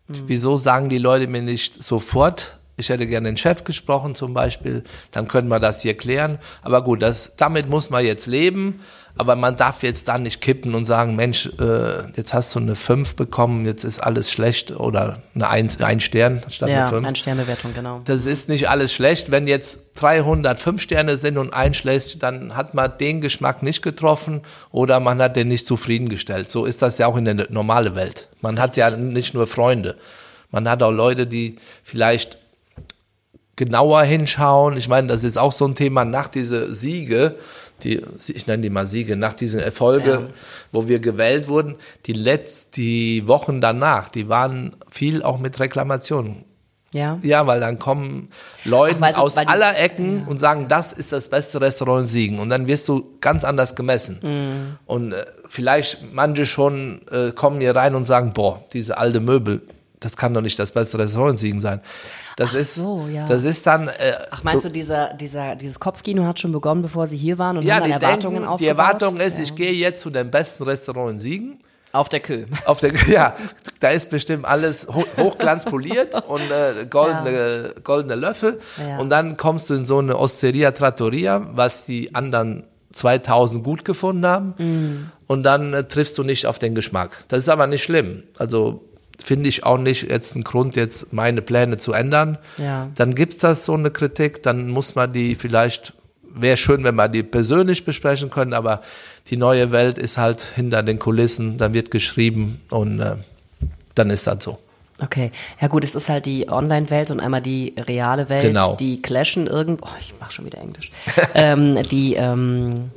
Wieso sagen die Leute mir nicht sofort, ich hätte gerne den Chef gesprochen zum Beispiel, dann können wir das hier klären. Aber gut, das, damit muss man jetzt leben. Aber man darf jetzt da nicht kippen und sagen, Mensch, äh, jetzt hast du eine 5 bekommen, jetzt ist alles schlecht oder eine 1, ein Stern statt Ja, eine 5. ein Sternbewertung, genau. Das ist nicht alles schlecht. Wenn jetzt 305 Sterne sind und ein schlecht, dann hat man den Geschmack nicht getroffen oder man hat den nicht zufriedengestellt. So ist das ja auch in der normalen Welt. Man hat ja nicht nur Freunde. Man hat auch Leute, die vielleicht genauer hinschauen. Ich meine, das ist auch so ein Thema nach diese Siege, die, ich nenne die mal Siege, nach diesen Erfolge, Ja. wo wir gewählt wurden, die letzt, die Wochen danach, die waren viel auch mit Reklamationen. Ja. Ja, weil dann kommen Leute Ach, du- aus aller Ecken und sagen, das ist das beste Restaurant in Siegen. Und dann wirst du ganz anders gemessen. Mhm. Und äh, vielleicht manche schon äh, kommen hier rein und sagen, boah, diese alte Möbel, das kann doch nicht das beste Restaurant in Siegen sein. Das Ach ist, so, ja. das ist dann, äh, Ach, meinst du, dieser, dieser, dieses Kopfkino hat schon begonnen, bevor sie hier waren und ja, haben die, dann Erwartungen denken, aufgebaut? die Erwartung ist, ich gehe jetzt zu dem besten Restaurant in Siegen. Auf der Kö. Auf der, ja, da ist bestimmt alles ho hochglanz poliert und äh, goldene, goldene Löffel. Ja. Und dann kommst du in so eine Osteria Trattoria, was die anderen 2000 gut gefunden haben. Mm. Und dann äh, triffst du nicht auf den Geschmack. Das ist aber nicht schlimm. Also finde ich auch nicht jetzt einen Grund, jetzt meine Pläne zu ändern. Ja. Dann gibt's das so eine Kritik, dann muss man die vielleicht, wäre schön, wenn wir die persönlich besprechen können, aber die neue Welt ist halt hinter den Kulissen, da wird geschrieben und äh, dann ist das so. Okay. Ja gut, es ist halt die Online-Welt und einmal die reale Welt, Genau. die clashen irgendwo. Oh, ich mach schon wieder Englisch. ähm, die, ähm,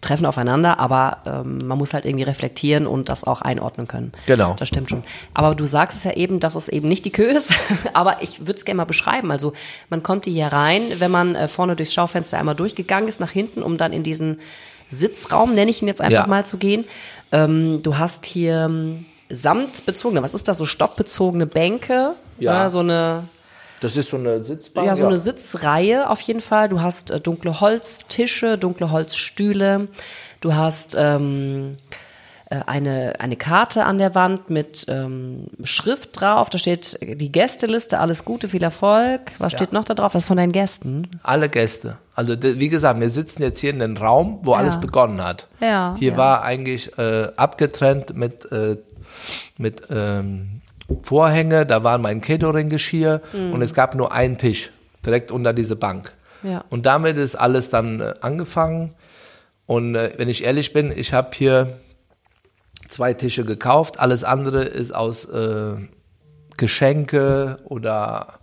treffen aufeinander, aber ähm, man muss halt irgendwie reflektieren und das auch einordnen können. Genau. Das stimmt schon. Aber du sagst es ja eben, dass es eben nicht die Kö ist, aber ich würde es gerne mal beschreiben. Also man kommt hier rein, wenn man äh, vorne durchs Schaufenster einmal durchgegangen ist, nach hinten, um dann in diesen Sitzraum, nenne ich ihn jetzt einfach Ja. mal, zu gehen. Ähm, du hast hier ähm, samtbezogene, was ist das, so stoffbezogene Bänke, Ja. ne, so eine Das ist so eine Sitzbank. ja, so eine Sitzreihe auf jeden Fall. Du hast äh, dunkle Holztische, dunkle Holzstühle. Du hast ähm, äh, eine, eine Karte an der Wand mit ähm, Schrift drauf. Da steht die Gästeliste, alles Gute, viel Erfolg. Was steht noch da drauf? Was von deinen Gästen? Alle Gäste. Also wie gesagt, wir sitzen jetzt hier in einem Raum, wo alles begonnen hat. Ja, Hier ja. war eigentlich äh, abgetrennt mit, äh, mit ähm, Vorhänge, da war mein Catering-Geschirr und es gab nur einen Tisch direkt unter diese Bank. Mhm. Ja. Und damit ist alles dann äh, angefangen. Und äh, wenn ich ehrlich bin, ich habe hier zwei Tische gekauft. Alles andere ist aus äh, Geschenke oder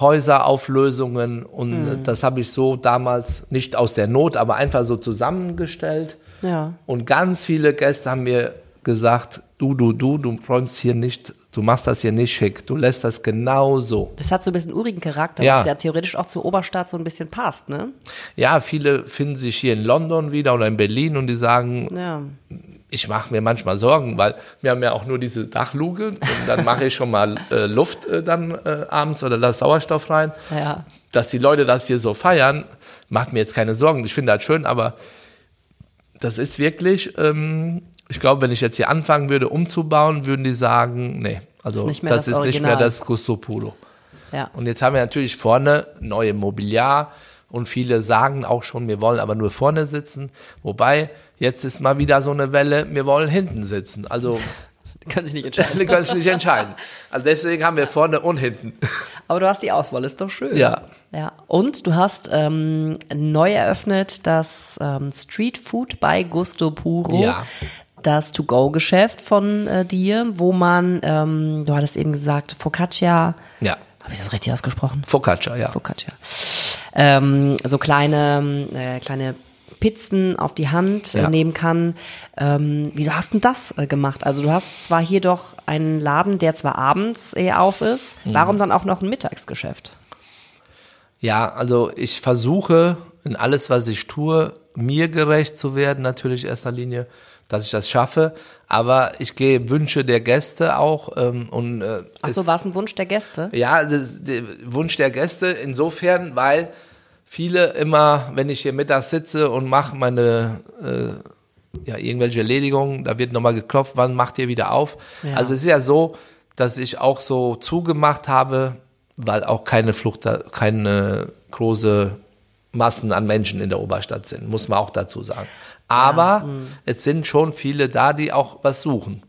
Häuserauflösungen und äh, das habe ich so damals nicht aus der Not, aber einfach so zusammengestellt. Ja. Und ganz viele Gäste haben mir gesagt, du, du, du, du räumst hier nicht, du machst das hier nicht schick, du lässt das genau so. Das hat so ein bisschen urigen Charakter, Ja. was ja theoretisch auch zur Oberstadt so ein bisschen passt, ne? Ja, viele finden sich hier in London wieder oder in Berlin und die sagen, Ja. ich mache mir manchmal Sorgen, weil wir haben ja auch nur diese Dachluke und dann mache ich schon mal äh, Luft äh, dann äh, abends oder lass Sauerstoff rein. Ja. Dass die Leute das hier so feiern, macht mir jetzt keine Sorgen. Ich finde das schön, aber das ist wirklich, ähm, ich glaube, wenn ich jetzt hier anfangen würde umzubauen, würden die sagen, nee, also Ist nicht mehr das, das ist nicht mehr das Gusto Puro. Ja. Und jetzt haben wir natürlich vorne neue Mobiliar und viele sagen auch schon, wir wollen aber nur vorne sitzen. Wobei, jetzt ist mal wieder so eine Welle, wir wollen hinten sitzen. Also, Kann sich nicht entscheiden. können sich nicht entscheiden. Also deswegen haben wir vorne und hinten. Aber du hast die Auswahl, ist doch schön. Ja. Ja. Und du hast ähm, neu eröffnet das ähm, Street Food bei Gusto Puro. Ja. Das To-Go-Geschäft von äh, dir, wo man, ähm, du hattest eben gesagt, Focaccia. Ja. Habe ich das richtig ausgesprochen? Focaccia, ja. Focaccia. Ähm, so kleine, äh, kleine Pizzen auf die Hand äh, Ja. nehmen kann. Ähm, wieso hast du das äh, gemacht? Also du hast zwar hier doch einen Laden, der zwar abends eher auf ist, Mhm. warum dann auch noch ein Mittagsgeschäft? Ja, also ich versuche in alles, was ich tue, mir gerecht zu werden, natürlich in erster Linie, dass ich das schaffe. Aber ich gehe Wünsche der Gäste auch ähm, und äh, Ach so, war es ein Wunsch der Gäste? Ja, das, der Wunsch der Gäste insofern, weil viele immer, wenn ich hier mittags sitze und mache meine äh, ja, irgendwelche Erledigungen, da wird nochmal geklopft, wann macht ihr wieder auf? Ja. Also es ist ja so, dass ich auch so zugemacht habe, weil auch keine Flucht, keine große Massen an Menschen in der Oberstadt sind, muss man auch dazu sagen. Aber es sind schon viele da, die auch was suchen.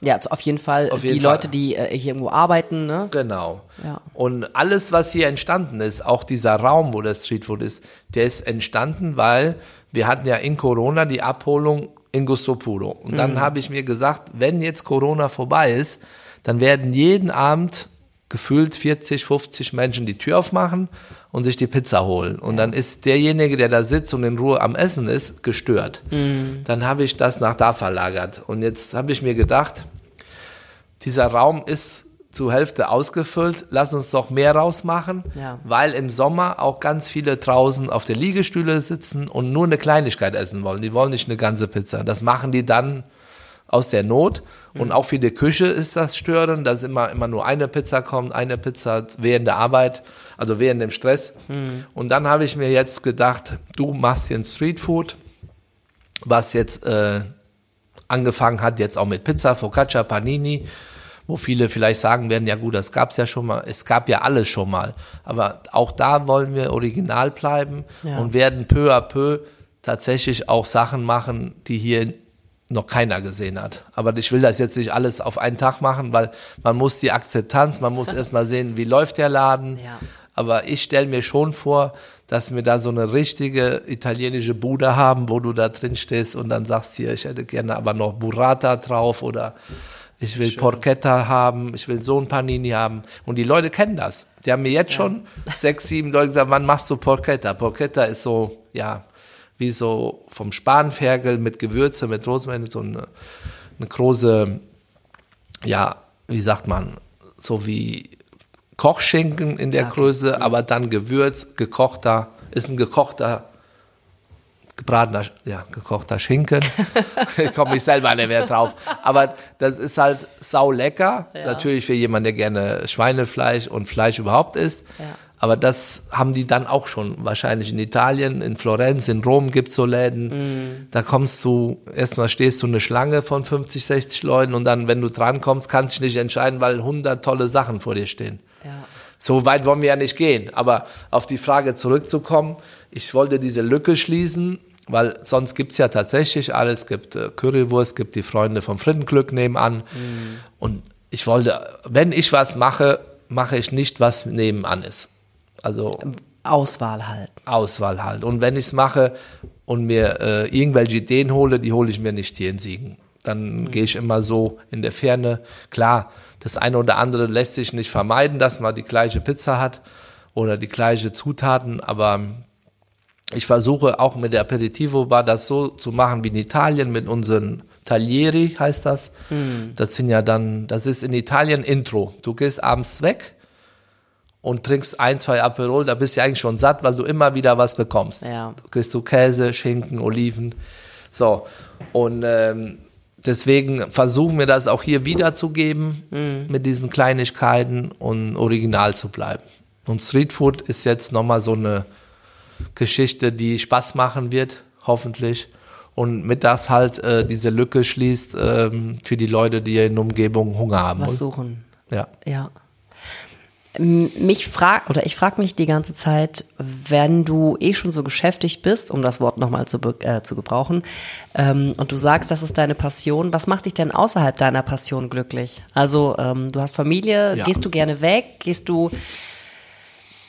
Ja, also auf jeden Fall Auf die jeden Fall. Leute, die äh, hier irgendwo arbeiten, ne? Genau. Ja. Und alles, was hier entstanden ist, auch dieser Raum, wo das Streetfood ist, der ist entstanden, weil wir hatten ja in Corona die Abholung in Gusto Puro. Und Mhm. dann habe ich mir gesagt, wenn jetzt Corona vorbei ist, dann werden jeden Abend gefühlt 40, 50 Menschen die Tür aufmachen und sich die Pizza holen. Und dann ist derjenige, der da sitzt und in Ruhe am Essen ist, gestört. Mhm. Dann habe ich das nach da verlagert. Und jetzt habe ich mir gedacht, dieser Raum ist zur Hälfte ausgefüllt. Lass uns doch mehr rausmachen, Ja. weil im Sommer auch ganz viele draußen auf der Liegestühle sitzen und nur eine Kleinigkeit essen wollen. Die wollen nicht eine ganze Pizza. Das machen die dann aus der Not. Und auch für die Küche ist das störend, dass immer, immer nur eine Pizza kommt, eine Pizza während der Arbeit, also während dem Stress. Und dann habe ich mir jetzt gedacht, du machst hier ein Streetfood, was jetzt äh, angefangen hat, jetzt auch mit Pizza, Focaccia, Panini, wo viele vielleicht sagen werden, ja gut, das gab's ja schon mal, es gab ja alles schon mal. Aber auch da wollen wir original bleiben Ja. und werden peu à peu tatsächlich auch Sachen machen, die hier noch keiner gesehen hat. Aber ich will das jetzt nicht alles auf einen Tag machen, weil man muss die Akzeptanz, man muss erstmal sehen, wie läuft der Laden. Ja. Aber ich stelle mir schon vor, dass wir da so eine richtige italienische Bude haben, wo du da drin stehst und dann sagst hier, ich hätte gerne aber noch Burrata drauf oder ich will Porchetta haben, ich will so ein Panini haben. Und die Leute kennen das. Die haben mir jetzt schon sechs, sieben Leute gesagt, wann machst du Porchetta? Porchetta ist so, ja, wie so vom Spanferkel mit Gewürze, mit Rosmarin, so eine, eine große, ja, wie sagt man, so wie Kochschinken in der Okay. Größe, aber dann Gewürz, gekochter, ist ein gekochter, gebratener, ja, gekochter Schinken. komme ich selber nicht mehr drauf. Aber das ist halt sau lecker. Natürlich für jemanden, der gerne Schweinefleisch und Fleisch überhaupt isst. Ja. Aber das haben die dann auch schon. Wahrscheinlich in Italien, in Florenz, in Rom gibt's so Läden. Da kommst du, erstmal stehst du eine Schlange von 50, 60 Leuten und dann, wenn du drankommst, kannst du dich nicht entscheiden, weil 100 tolle Sachen vor dir stehen. Ja. So weit wollen wir ja nicht gehen. Aber auf die Frage zurückzukommen, ich wollte diese Lücke schließen, weil sonst gibt's ja tatsächlich alles. Es gibt äh, Currywurst, es gibt die Freunde vom Frittenglück nebenan. Und ich wollte, wenn ich was mache, mache ich nicht, was nebenan ist. Also Auswahl halt. Auswahl halt. Und wenn ich's mache und mir äh, irgendwelche Ideen hole, die hole ich mir nicht hier in Siegen. Dann gehe ich immer so in der Ferne. Klar, das eine oder andere lässt sich nicht vermeiden, dass man die gleiche Pizza hat oder die gleiche Zutaten, aber ich versuche auch mit der Aperitivo Bar das so zu machen wie in Italien mit unseren Taglieri heißt das. Das sind ja dann, das ist in Italien Intro. Du gehst abends weg und trinkst ein, zwei Aperol, da bist du eigentlich schon satt, weil du immer wieder was bekommst. Ja. Du kriegst du Käse, Schinken, Oliven. So. Und ähm, deswegen versuchen wir das auch hier wiederzugeben mit diesen Kleinigkeiten und original zu bleiben. Und Streetfood ist jetzt nochmal so eine Geschichte, die Spaß machen wird, hoffentlich. Und mit das halt äh, diese Lücke schließt ähm, für die Leute, die in der Umgebung Hunger haben. Was suchen. ja. Ja. Mich frag oder ich frage mich die ganze Zeit, wenn du eh schon so geschäftig bist, um das Wort nochmal zu, äh, zu gebrauchen, ähm, und du sagst, das ist deine Passion, was macht dich denn außerhalb deiner Passion glücklich? Also ähm, du hast Familie, Ja. gehst du gerne weg, gehst du,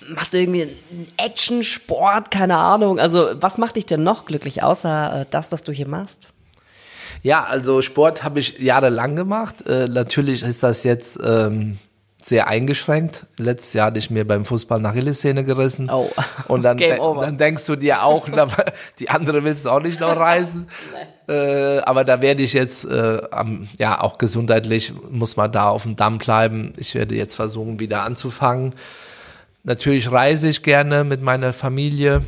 machst du irgendwie einen Action, Sport, keine Ahnung. Also was macht dich denn noch glücklich, außer äh, das, was du hier machst? Ja, also Sport habe ich jahrelang gemacht. Äh, natürlich ist das jetzt ähm, sehr eingeschränkt. Letztes Jahr hatte ich mir beim Fußball nach Achillessehne gerissen. Oh. Und dann, de dann denkst du dir auch, die andere willst du auch nicht noch reißen. äh, aber da werde ich jetzt, äh, am, ja, auch gesundheitlich muss man da auf dem Damm bleiben. Ich werde jetzt versuchen, wieder anzufangen. Natürlich reise ich gerne mit meiner Familie.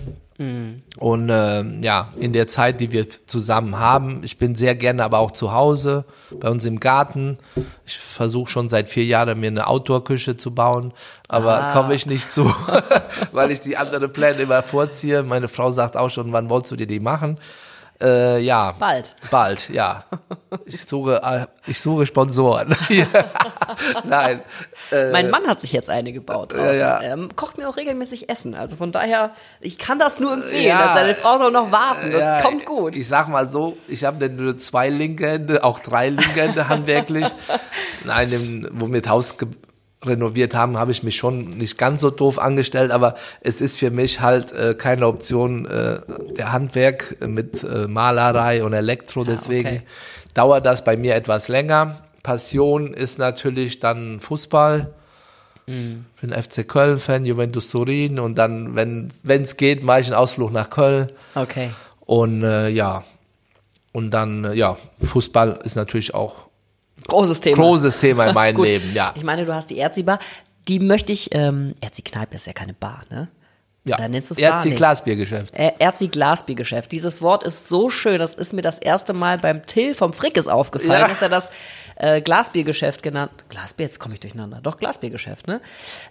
Und äh, ja, in der Zeit, die wir zusammen haben, ich bin sehr gerne aber auch zu Hause, bei uns im Garten. Ich versuche schon seit vier Jahren mir eine Outdoor-Küche zu bauen, aber Ah. komme ich nicht zu, weil ich die andere Pläne immer vorziehe. Meine Frau sagt auch schon, wann wolltest du dir die machen? Äh, ja. Bald. Bald, ja. Ich suche, äh, ich suche Sponsoren. Nein. Äh, Mein Mann hat sich jetzt eine gebaut. draußen. ja. Ähm, kocht mir auch regelmäßig Essen. Also von daher, ich kann das nur empfehlen. Ja. dass Deine Frau soll noch warten. Das Ja, kommt gut. Ich sag mal so, ich habe denn nur zwei linke Hände, auch drei linke Hände handwerklich. Nein, im, wo wir das Haus renoviert haben, habe ich mich schon nicht ganz so doof angestellt, aber es ist für mich halt äh, keine Option äh, der Handwerk mit äh, Malerei und Elektro, deswegen okay. dauert das bei mir etwas länger. Passion ist natürlich dann Fußball. Ich bin FC Köln-Fan, Juventus Turin und dann, wenn es geht, mache ich einen Ausflug nach Köln. Okay. Und äh, ja, und dann, äh, ja, Fußball ist natürlich auch Großes Thema. großes Thema in meinem. Leben, ja. Ich meine, du hast die Erzi-Bar. Die möchte ich, ähm, Erzi-Kneipe ist ja keine Bar, ne? ja. Oder nennst du es? Erzi. Glasbiergeschäft. Äh, Erzi-Glasbiergeschäft. Dieses Wort ist so schön, das ist mir das erste Mal beim Till vom Frickes aufgefallen, Ja. dass er das äh, Glasbiergeschäft genannt. Glasbier, jetzt komme ich durcheinander. Doch, Glasbiergeschäft, ne?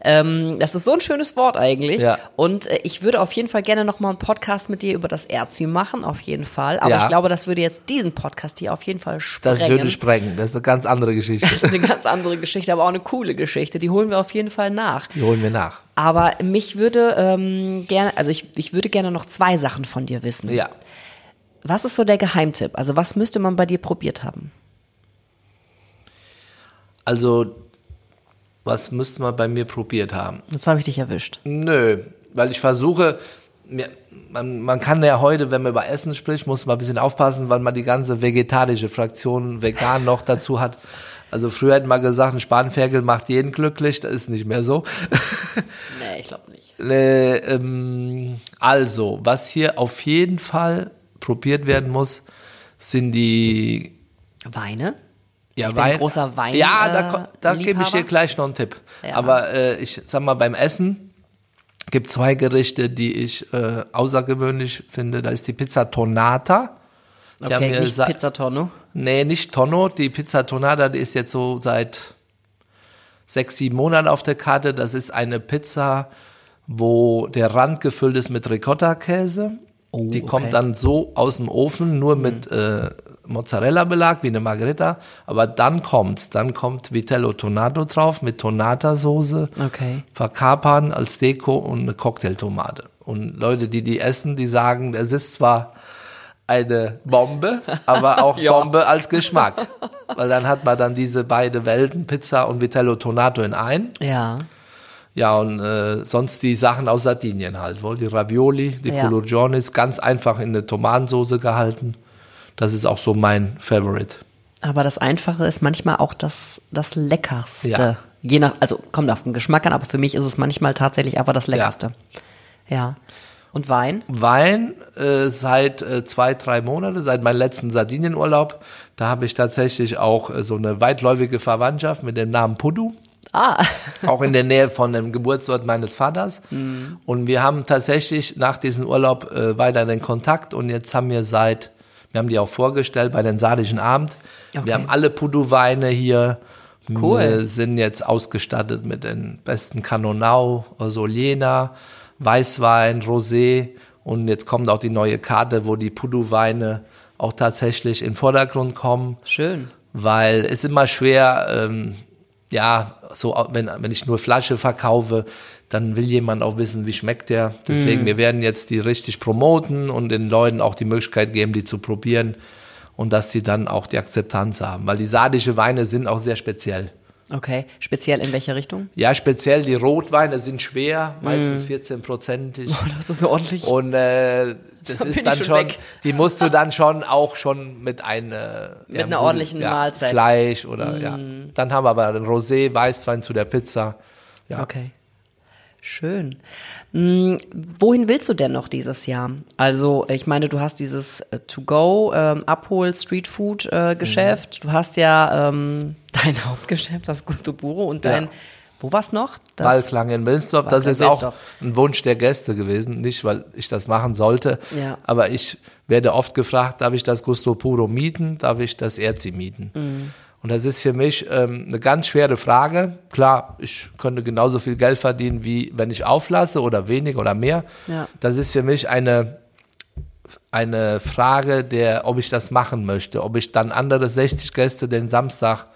Ähm, das ist so ein schönes Wort eigentlich. Ja. Und äh, ich würde auf jeden Fall gerne nochmal einen Podcast mit dir über das Erzi machen, auf jeden Fall. Aber Ja. ich glaube, das würde jetzt diesen Podcast hier auf jeden Fall sprengen. Das würde sprengen. Das ist eine ganz andere Geschichte. Das ist eine ganz andere Geschichte, aber auch eine coole Geschichte. Die holen wir auf jeden Fall nach. Die holen wir nach. Aber mich würde ähm, gerne, also ich, ich würde gerne noch zwei Sachen von dir wissen. Ja. Was ist so der Geheimtipp? Also was müsste man bei dir probiert haben? Also, was müsste man bei mir probiert haben? Jetzt habe ich dich erwischt. Nö, weil ich versuche, mir, man, man kann ja heute, wenn man über Essen spricht, muss man ein bisschen aufpassen, weil man die ganze vegetarische Fraktion vegan noch dazu hat. Also früher hätten wir gesagt, ein Spanferkel macht jeden glücklich, das ist nicht mehr so. Nee, ich glaube nicht. Äh, ähm, also, was hier auf jeden Fall probiert werden muss, sind die Weine? Ja, Ich bin ein Wein- großer Wein- Ja, da, äh, da gebe ich dir gleich noch einen Tipp. Ja. Aber äh, ich sag mal, beim Essen gibt zwei Gerichte, die ich äh, außergewöhnlich finde. Da ist die Pizza Tonata. Die Okay, nicht Pizza Tonno. Nee, nicht Tonno. Die Pizza Tonata, die ist jetzt so seit sechs, sieben Monaten auf der Karte. Das ist eine Pizza, wo der Rand gefüllt ist mit Ricotta-Käse. die okay. kommt dann so aus dem Ofen, nur mit äh, Mozzarella-Belag, wie eine Margherita. Aber dann kommt's. Dann kommt Vitello Tonato drauf mit Tonata-Soße. Okay. Verkapern als Deko und eine Cocktailtomate. Und Leute, die die essen, die sagen, es ist zwar eine Bombe, aber auch Ja. Bombe als Geschmack. Weil dann hat man dann diese beide Welten, Pizza und Vitello Tonato in ein. Ja. Ja, und äh, sonst die Sachen aus Sardinien halt, wohl. Die Ravioli, die Ja. Culurgionis, ganz einfach in eine Tomatensauce gehalten. Das ist auch so mein Favorite. Aber das Einfache ist manchmal auch das, das Leckerste. Ja. Je nach, also kommt auf den Geschmack an, aber für mich ist es manchmal tatsächlich einfach das Leckerste. Ja. Und Wein? Wein äh, seit äh, zwei, drei Monate, seit meinem letzten Sardinienurlaub. Da habe ich tatsächlich auch äh, so eine weitläufige Verwandtschaft mit dem Namen Pudu. Ah, auch in der Nähe von dem Geburtsort meines Vaters. Und wir haben tatsächlich nach diesem Urlaub äh, weiter den Kontakt und jetzt haben wir seit, wir haben die auch vorgestellt bei den Sardischen Abend. Okay. Wir haben alle Pudu-Weine hier. Cool. Wir sind jetzt ausgestattet mit den besten Canonau, Solena, Weißwein, Rosé und jetzt kommt auch die neue Karte, wo die Pudu-Weine auch tatsächlich in den Vordergrund kommen schön. weil es ist immer schwer, ähm, ja, so wenn, wenn ich nur Flasche verkaufe, dann will jemand auch wissen, wie schmeckt der. Deswegen, wir werden jetzt die richtig promoten und den Leuten auch die Möglichkeit geben, die zu probieren und dass die dann auch die Akzeptanz haben, weil die sardische Weine sind auch sehr speziell. Okay. Speziell in welche Richtung? Ja, speziell die Rotweine sind schwer, meistens 14-prozentig. Oh, das ist so ordentlich. Und äh, das ich ist dann schon schon, die musst du dann schon auch schon mit einer Mit einer ordentlichen Mahlzeit. Mm. Fleisch oder ja. Dann haben wir aber den Rosé, Weißwein zu der Pizza. Ja. Okay. Schön. Hm, wohin willst du denn noch dieses Jahr? Also, ich meine, du hast dieses äh, To-Go, ähm, Abhol, Streetfood äh, Geschäft. Mhm. Du hast ja ähm, dein Hauptgeschäft, das Gusto Buro und dein, Ja. wo war's noch? Das, Waldklang in Wilnsdorf, das ist auch ein Wunsch der Gäste gewesen, nicht weil ich das machen sollte, Ja. aber ich werde oft gefragt, darf ich das Gusto Puro mieten, darf ich das Erzi mieten? Mhm. Und das ist für mich ähm, eine ganz schwere Frage. Klar, ich könnte genauso viel Geld verdienen, wie wenn ich auflasse oder weniger oder mehr. Ja. Das ist für mich eine eine Frage der, ob ich das machen möchte, ob ich dann andere 60 Gäste den Samstag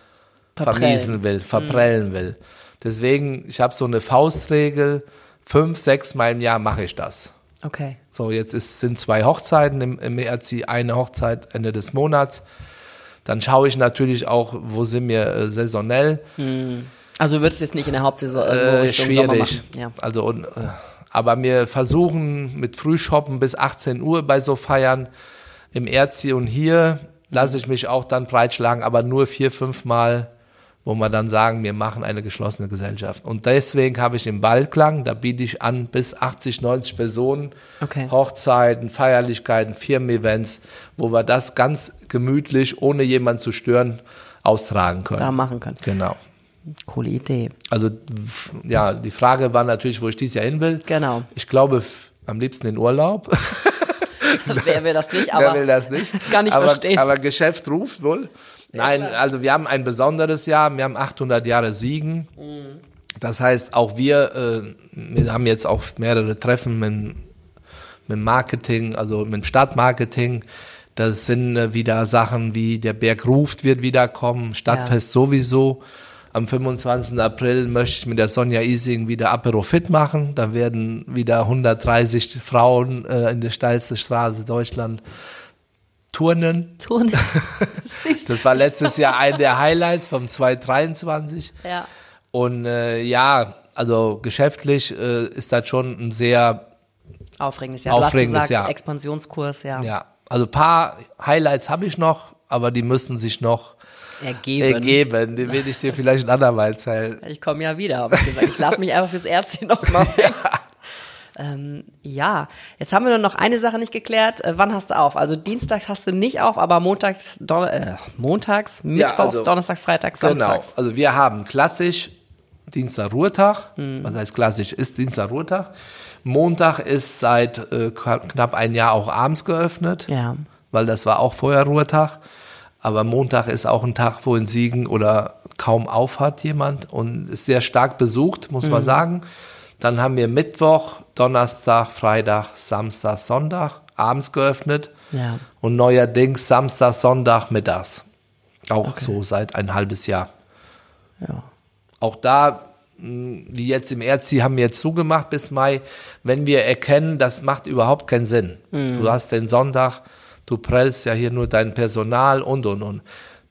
Verprellen. vermiesen will, verprellen will. Deswegen, ich habe so eine Faustregel, fünf, sechs Mal im Jahr mache ich das. Okay. So, jetzt ist, sind zwei Hochzeiten im, im ERC, eine Hochzeit Ende des Monats. Dann schaue ich natürlich auch, wo sind wir äh, saisonell. Also du würdest jetzt nicht in der Hauptsaison irgendwo Äh, schwierig. machen. Ja. Also, und, äh, aber wir versuchen mit Frühshoppen bis 18 Uhr bei so Feiern im Erzi und hier lasse ich mich auch dann breitschlagen, aber nur vier, fünf Mal, wo wir dann sagen, wir machen eine geschlossene Gesellschaft. Und deswegen habe ich im Waldklang, da biete ich an bis 80, 90 Personen, Okay. Hochzeiten, Feierlichkeiten, Firmen-Events, wo wir das ganz gemütlich, ohne jemanden zu stören, austragen können. Da machen können. Genau. Coole Idee. Also ja, die Frage war natürlich, wo ich dieses Jahr hin will. Genau. Ich glaube am liebsten in Urlaub. Wer will das nicht, Wer aber will das nicht? Kann ich aber, verstehen. Aber Geschäft ruft wohl. Nein, also wir haben ein besonderes Jahr. Wir haben 800 Jahre Siegen. Mhm. Das heißt, auch wir, äh, wir haben jetzt auch mehrere Treffen mit, mit Marketing, also mit Stadtmarketing. Das sind äh, wieder Sachen wie der Berg ruft wird wiederkommen, Stadtfest sowieso. Am 25. April möchte ich mit der Sonja Ising wieder Apero Fit machen. Da werden wieder 130 Frauen äh, in der steilsten Straße Deutschland turnen. Turnen. Das war letztes Jahr ein der Highlights vom 2023. Ja. Und äh, ja, also geschäftlich äh, ist das schon ein sehr, Aufregendes Jahr. Aufregendes gesagt, Jahr. Expansionskurs, ja. ja, also paar Highlights habe ich noch, aber die müssen sich noch Ergeben. ergeben. Den will ich dir vielleicht ein andermal erzählen. Ich komme ja wieder, habe ich gesagt. Ich lade mich einfach fürs Ärztchen nochmal ein. Ähm, ja, jetzt haben wir nur noch eine Sache nicht geklärt. Äh, wann hast du auf? Also Dienstags hast du nicht auf, aber montags, Don äh, montags, mittwochs, also- donnerstags, freitags, samstags. Genau. Also wir haben klassisch Dienstag Ruhetag. Was heißt klassisch? Ist Dienstag Ruhetag. Montag ist seit äh, knapp ein Jahr auch abends geöffnet. Ja. Weil das war auch vorher Ruhetag. Aber Montag ist auch ein Tag, wo in Siegen oder kaum auf hat jemand und ist sehr stark besucht, muss man sagen. Dann haben wir Mittwoch, Donnerstag, Freitag, Samstag, Sonntag abends geöffnet. Ja. Und neuerdings Samstag, Sonntag, mittags. Auch so seit ein halbes Jahr. Ja. Auch da, die jetzt im Erzi haben wir jetzt zugemacht bis Mai, wenn wir erkennen, das macht überhaupt keinen Sinn. Du hast den Sonntag, du prellst ja hier nur dein Personal und und und.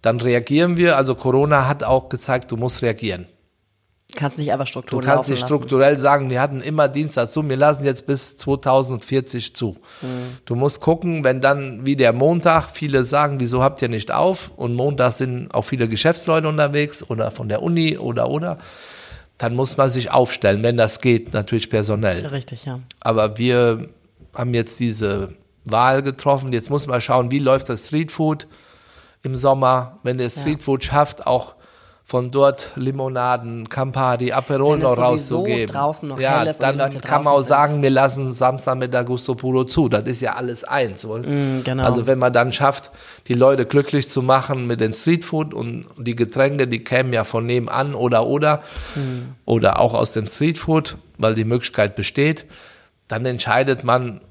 Dann reagieren wir, also Corona hat auch gezeigt, du musst reagieren. Kannst nicht einfach Du Strukturen kannst nicht lassen. strukturell sagen, wir hatten immer Dienstag zu, wir lassen jetzt bis 2040 zu. Mhm. Du musst gucken, wenn dann wie der Montag, viele sagen, wieso habt ihr nicht auf? Und Montag sind auch viele Geschäftsleute unterwegs oder von der Uni oder oder. Dann muss man sich aufstellen, wenn das geht, natürlich personell. Richtig, ja. Aber wir haben jetzt diese Wahl getroffen. Jetzt muss man schauen, wie läuft das Streetfood im Sommer. Wenn der Streetfood schafft, auch von dort Limonaden, Campari, Aperol noch rauszugeben. draußen noch ja, hell ist und die dann Leute kann man auch sagen, wir lassen Samstag mit Gusto Puro zu. Das ist ja alles eins. Wohl. genau. Also wenn man dann schafft, die Leute glücklich zu machen mit den Streetfood und die Getränke, die kämen ja von nebenan oder oder Mhm. oder auch aus dem Streetfood, weil die Möglichkeit besteht, dann entscheidet man,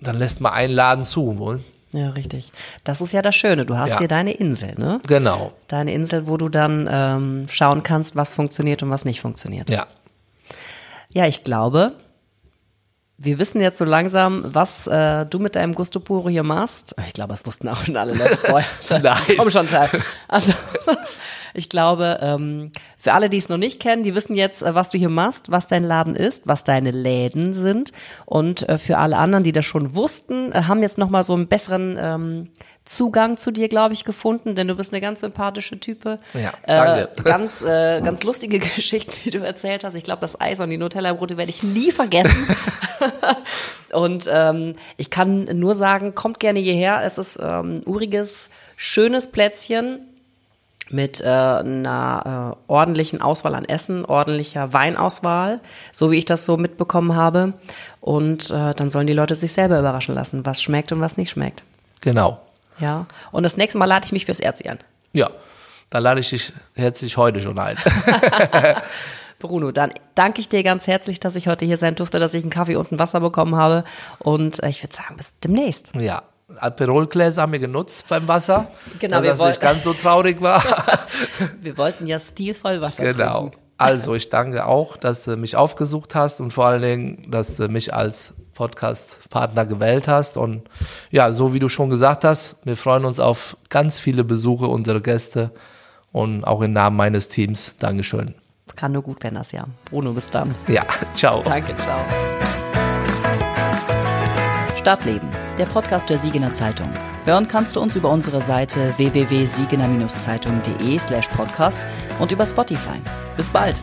dann lässt man einen Laden zu, wohl. Ja, richtig. Das ist ja das Schöne. Du hast Ja. hier deine Insel, ne? Genau. Deine Insel, wo du dann ähm, schauen kannst, was funktioniert und was nicht funktioniert. Ja. Ja, ich glaube, wir wissen jetzt so langsam, was äh, du mit deinem Gusto Puro hier machst. Ich glaube, das wussten auch schon alle Leute vorher. Nein. Komm schon, Teil. Also, ich glaube, ähm, für alle, die es noch nicht kennen, die wissen jetzt, äh, was du hier machst, was dein Laden ist, was deine Läden sind. Und äh, für alle anderen, die das schon wussten, äh, haben jetzt nochmal so einen besseren ähm, Zugang zu dir, glaube ich, gefunden, denn du bist eine ganz sympathische Type. Ja, danke. Äh, ganz, äh, ganz lustige Geschichten, die du erzählt hast. Ich glaube, das Eis und die Nutella-Brote werde ich nie vergessen. und ähm, ich kann nur sagen, kommt gerne hierher. Es ist ähm, uriges, schönes Plätzchen mit äh, einer äh, ordentlichen Auswahl an Essen, ordentlicher Weinauswahl, so wie ich das so mitbekommen habe. Und äh, dann sollen die Leute sich selber überraschen lassen, was schmeckt und was nicht schmeckt. Genau. Ja. Und das nächste Mal lade ich mich fürs Erzi an. Ja. Da lade ich dich herzlich heute schon ein. Bruno, dann danke ich dir ganz herzlich, dass ich heute hier sein durfte, dass ich einen Kaffee und ein Wasser bekommen habe. Und äh, ich würde sagen, bis demnächst. ja. Aperolgläser haben wir genutzt beim Wasser. Genau, dass das nicht ganz so traurig war. Wir wollten ja stilvoll Wasser Genau. trinken. Also, ich danke auch, dass du mich aufgesucht hast und vor allen Dingen, dass du mich als Podcast-Partner gewählt hast. Und ja, so wie du schon gesagt hast, wir freuen uns auf ganz viele Besuche unserer Gäste und auch im Namen meines Teams. Dankeschön. Kann nur gut werden das ja. Bruno, bis dann. Ja, ciao. Danke, ciao. Stadtleben, der Podcast der Siegener Zeitung. Hören kannst du uns über unsere Seite www.siegener-zeitung.de slash podcast und über Spotify. Bis bald.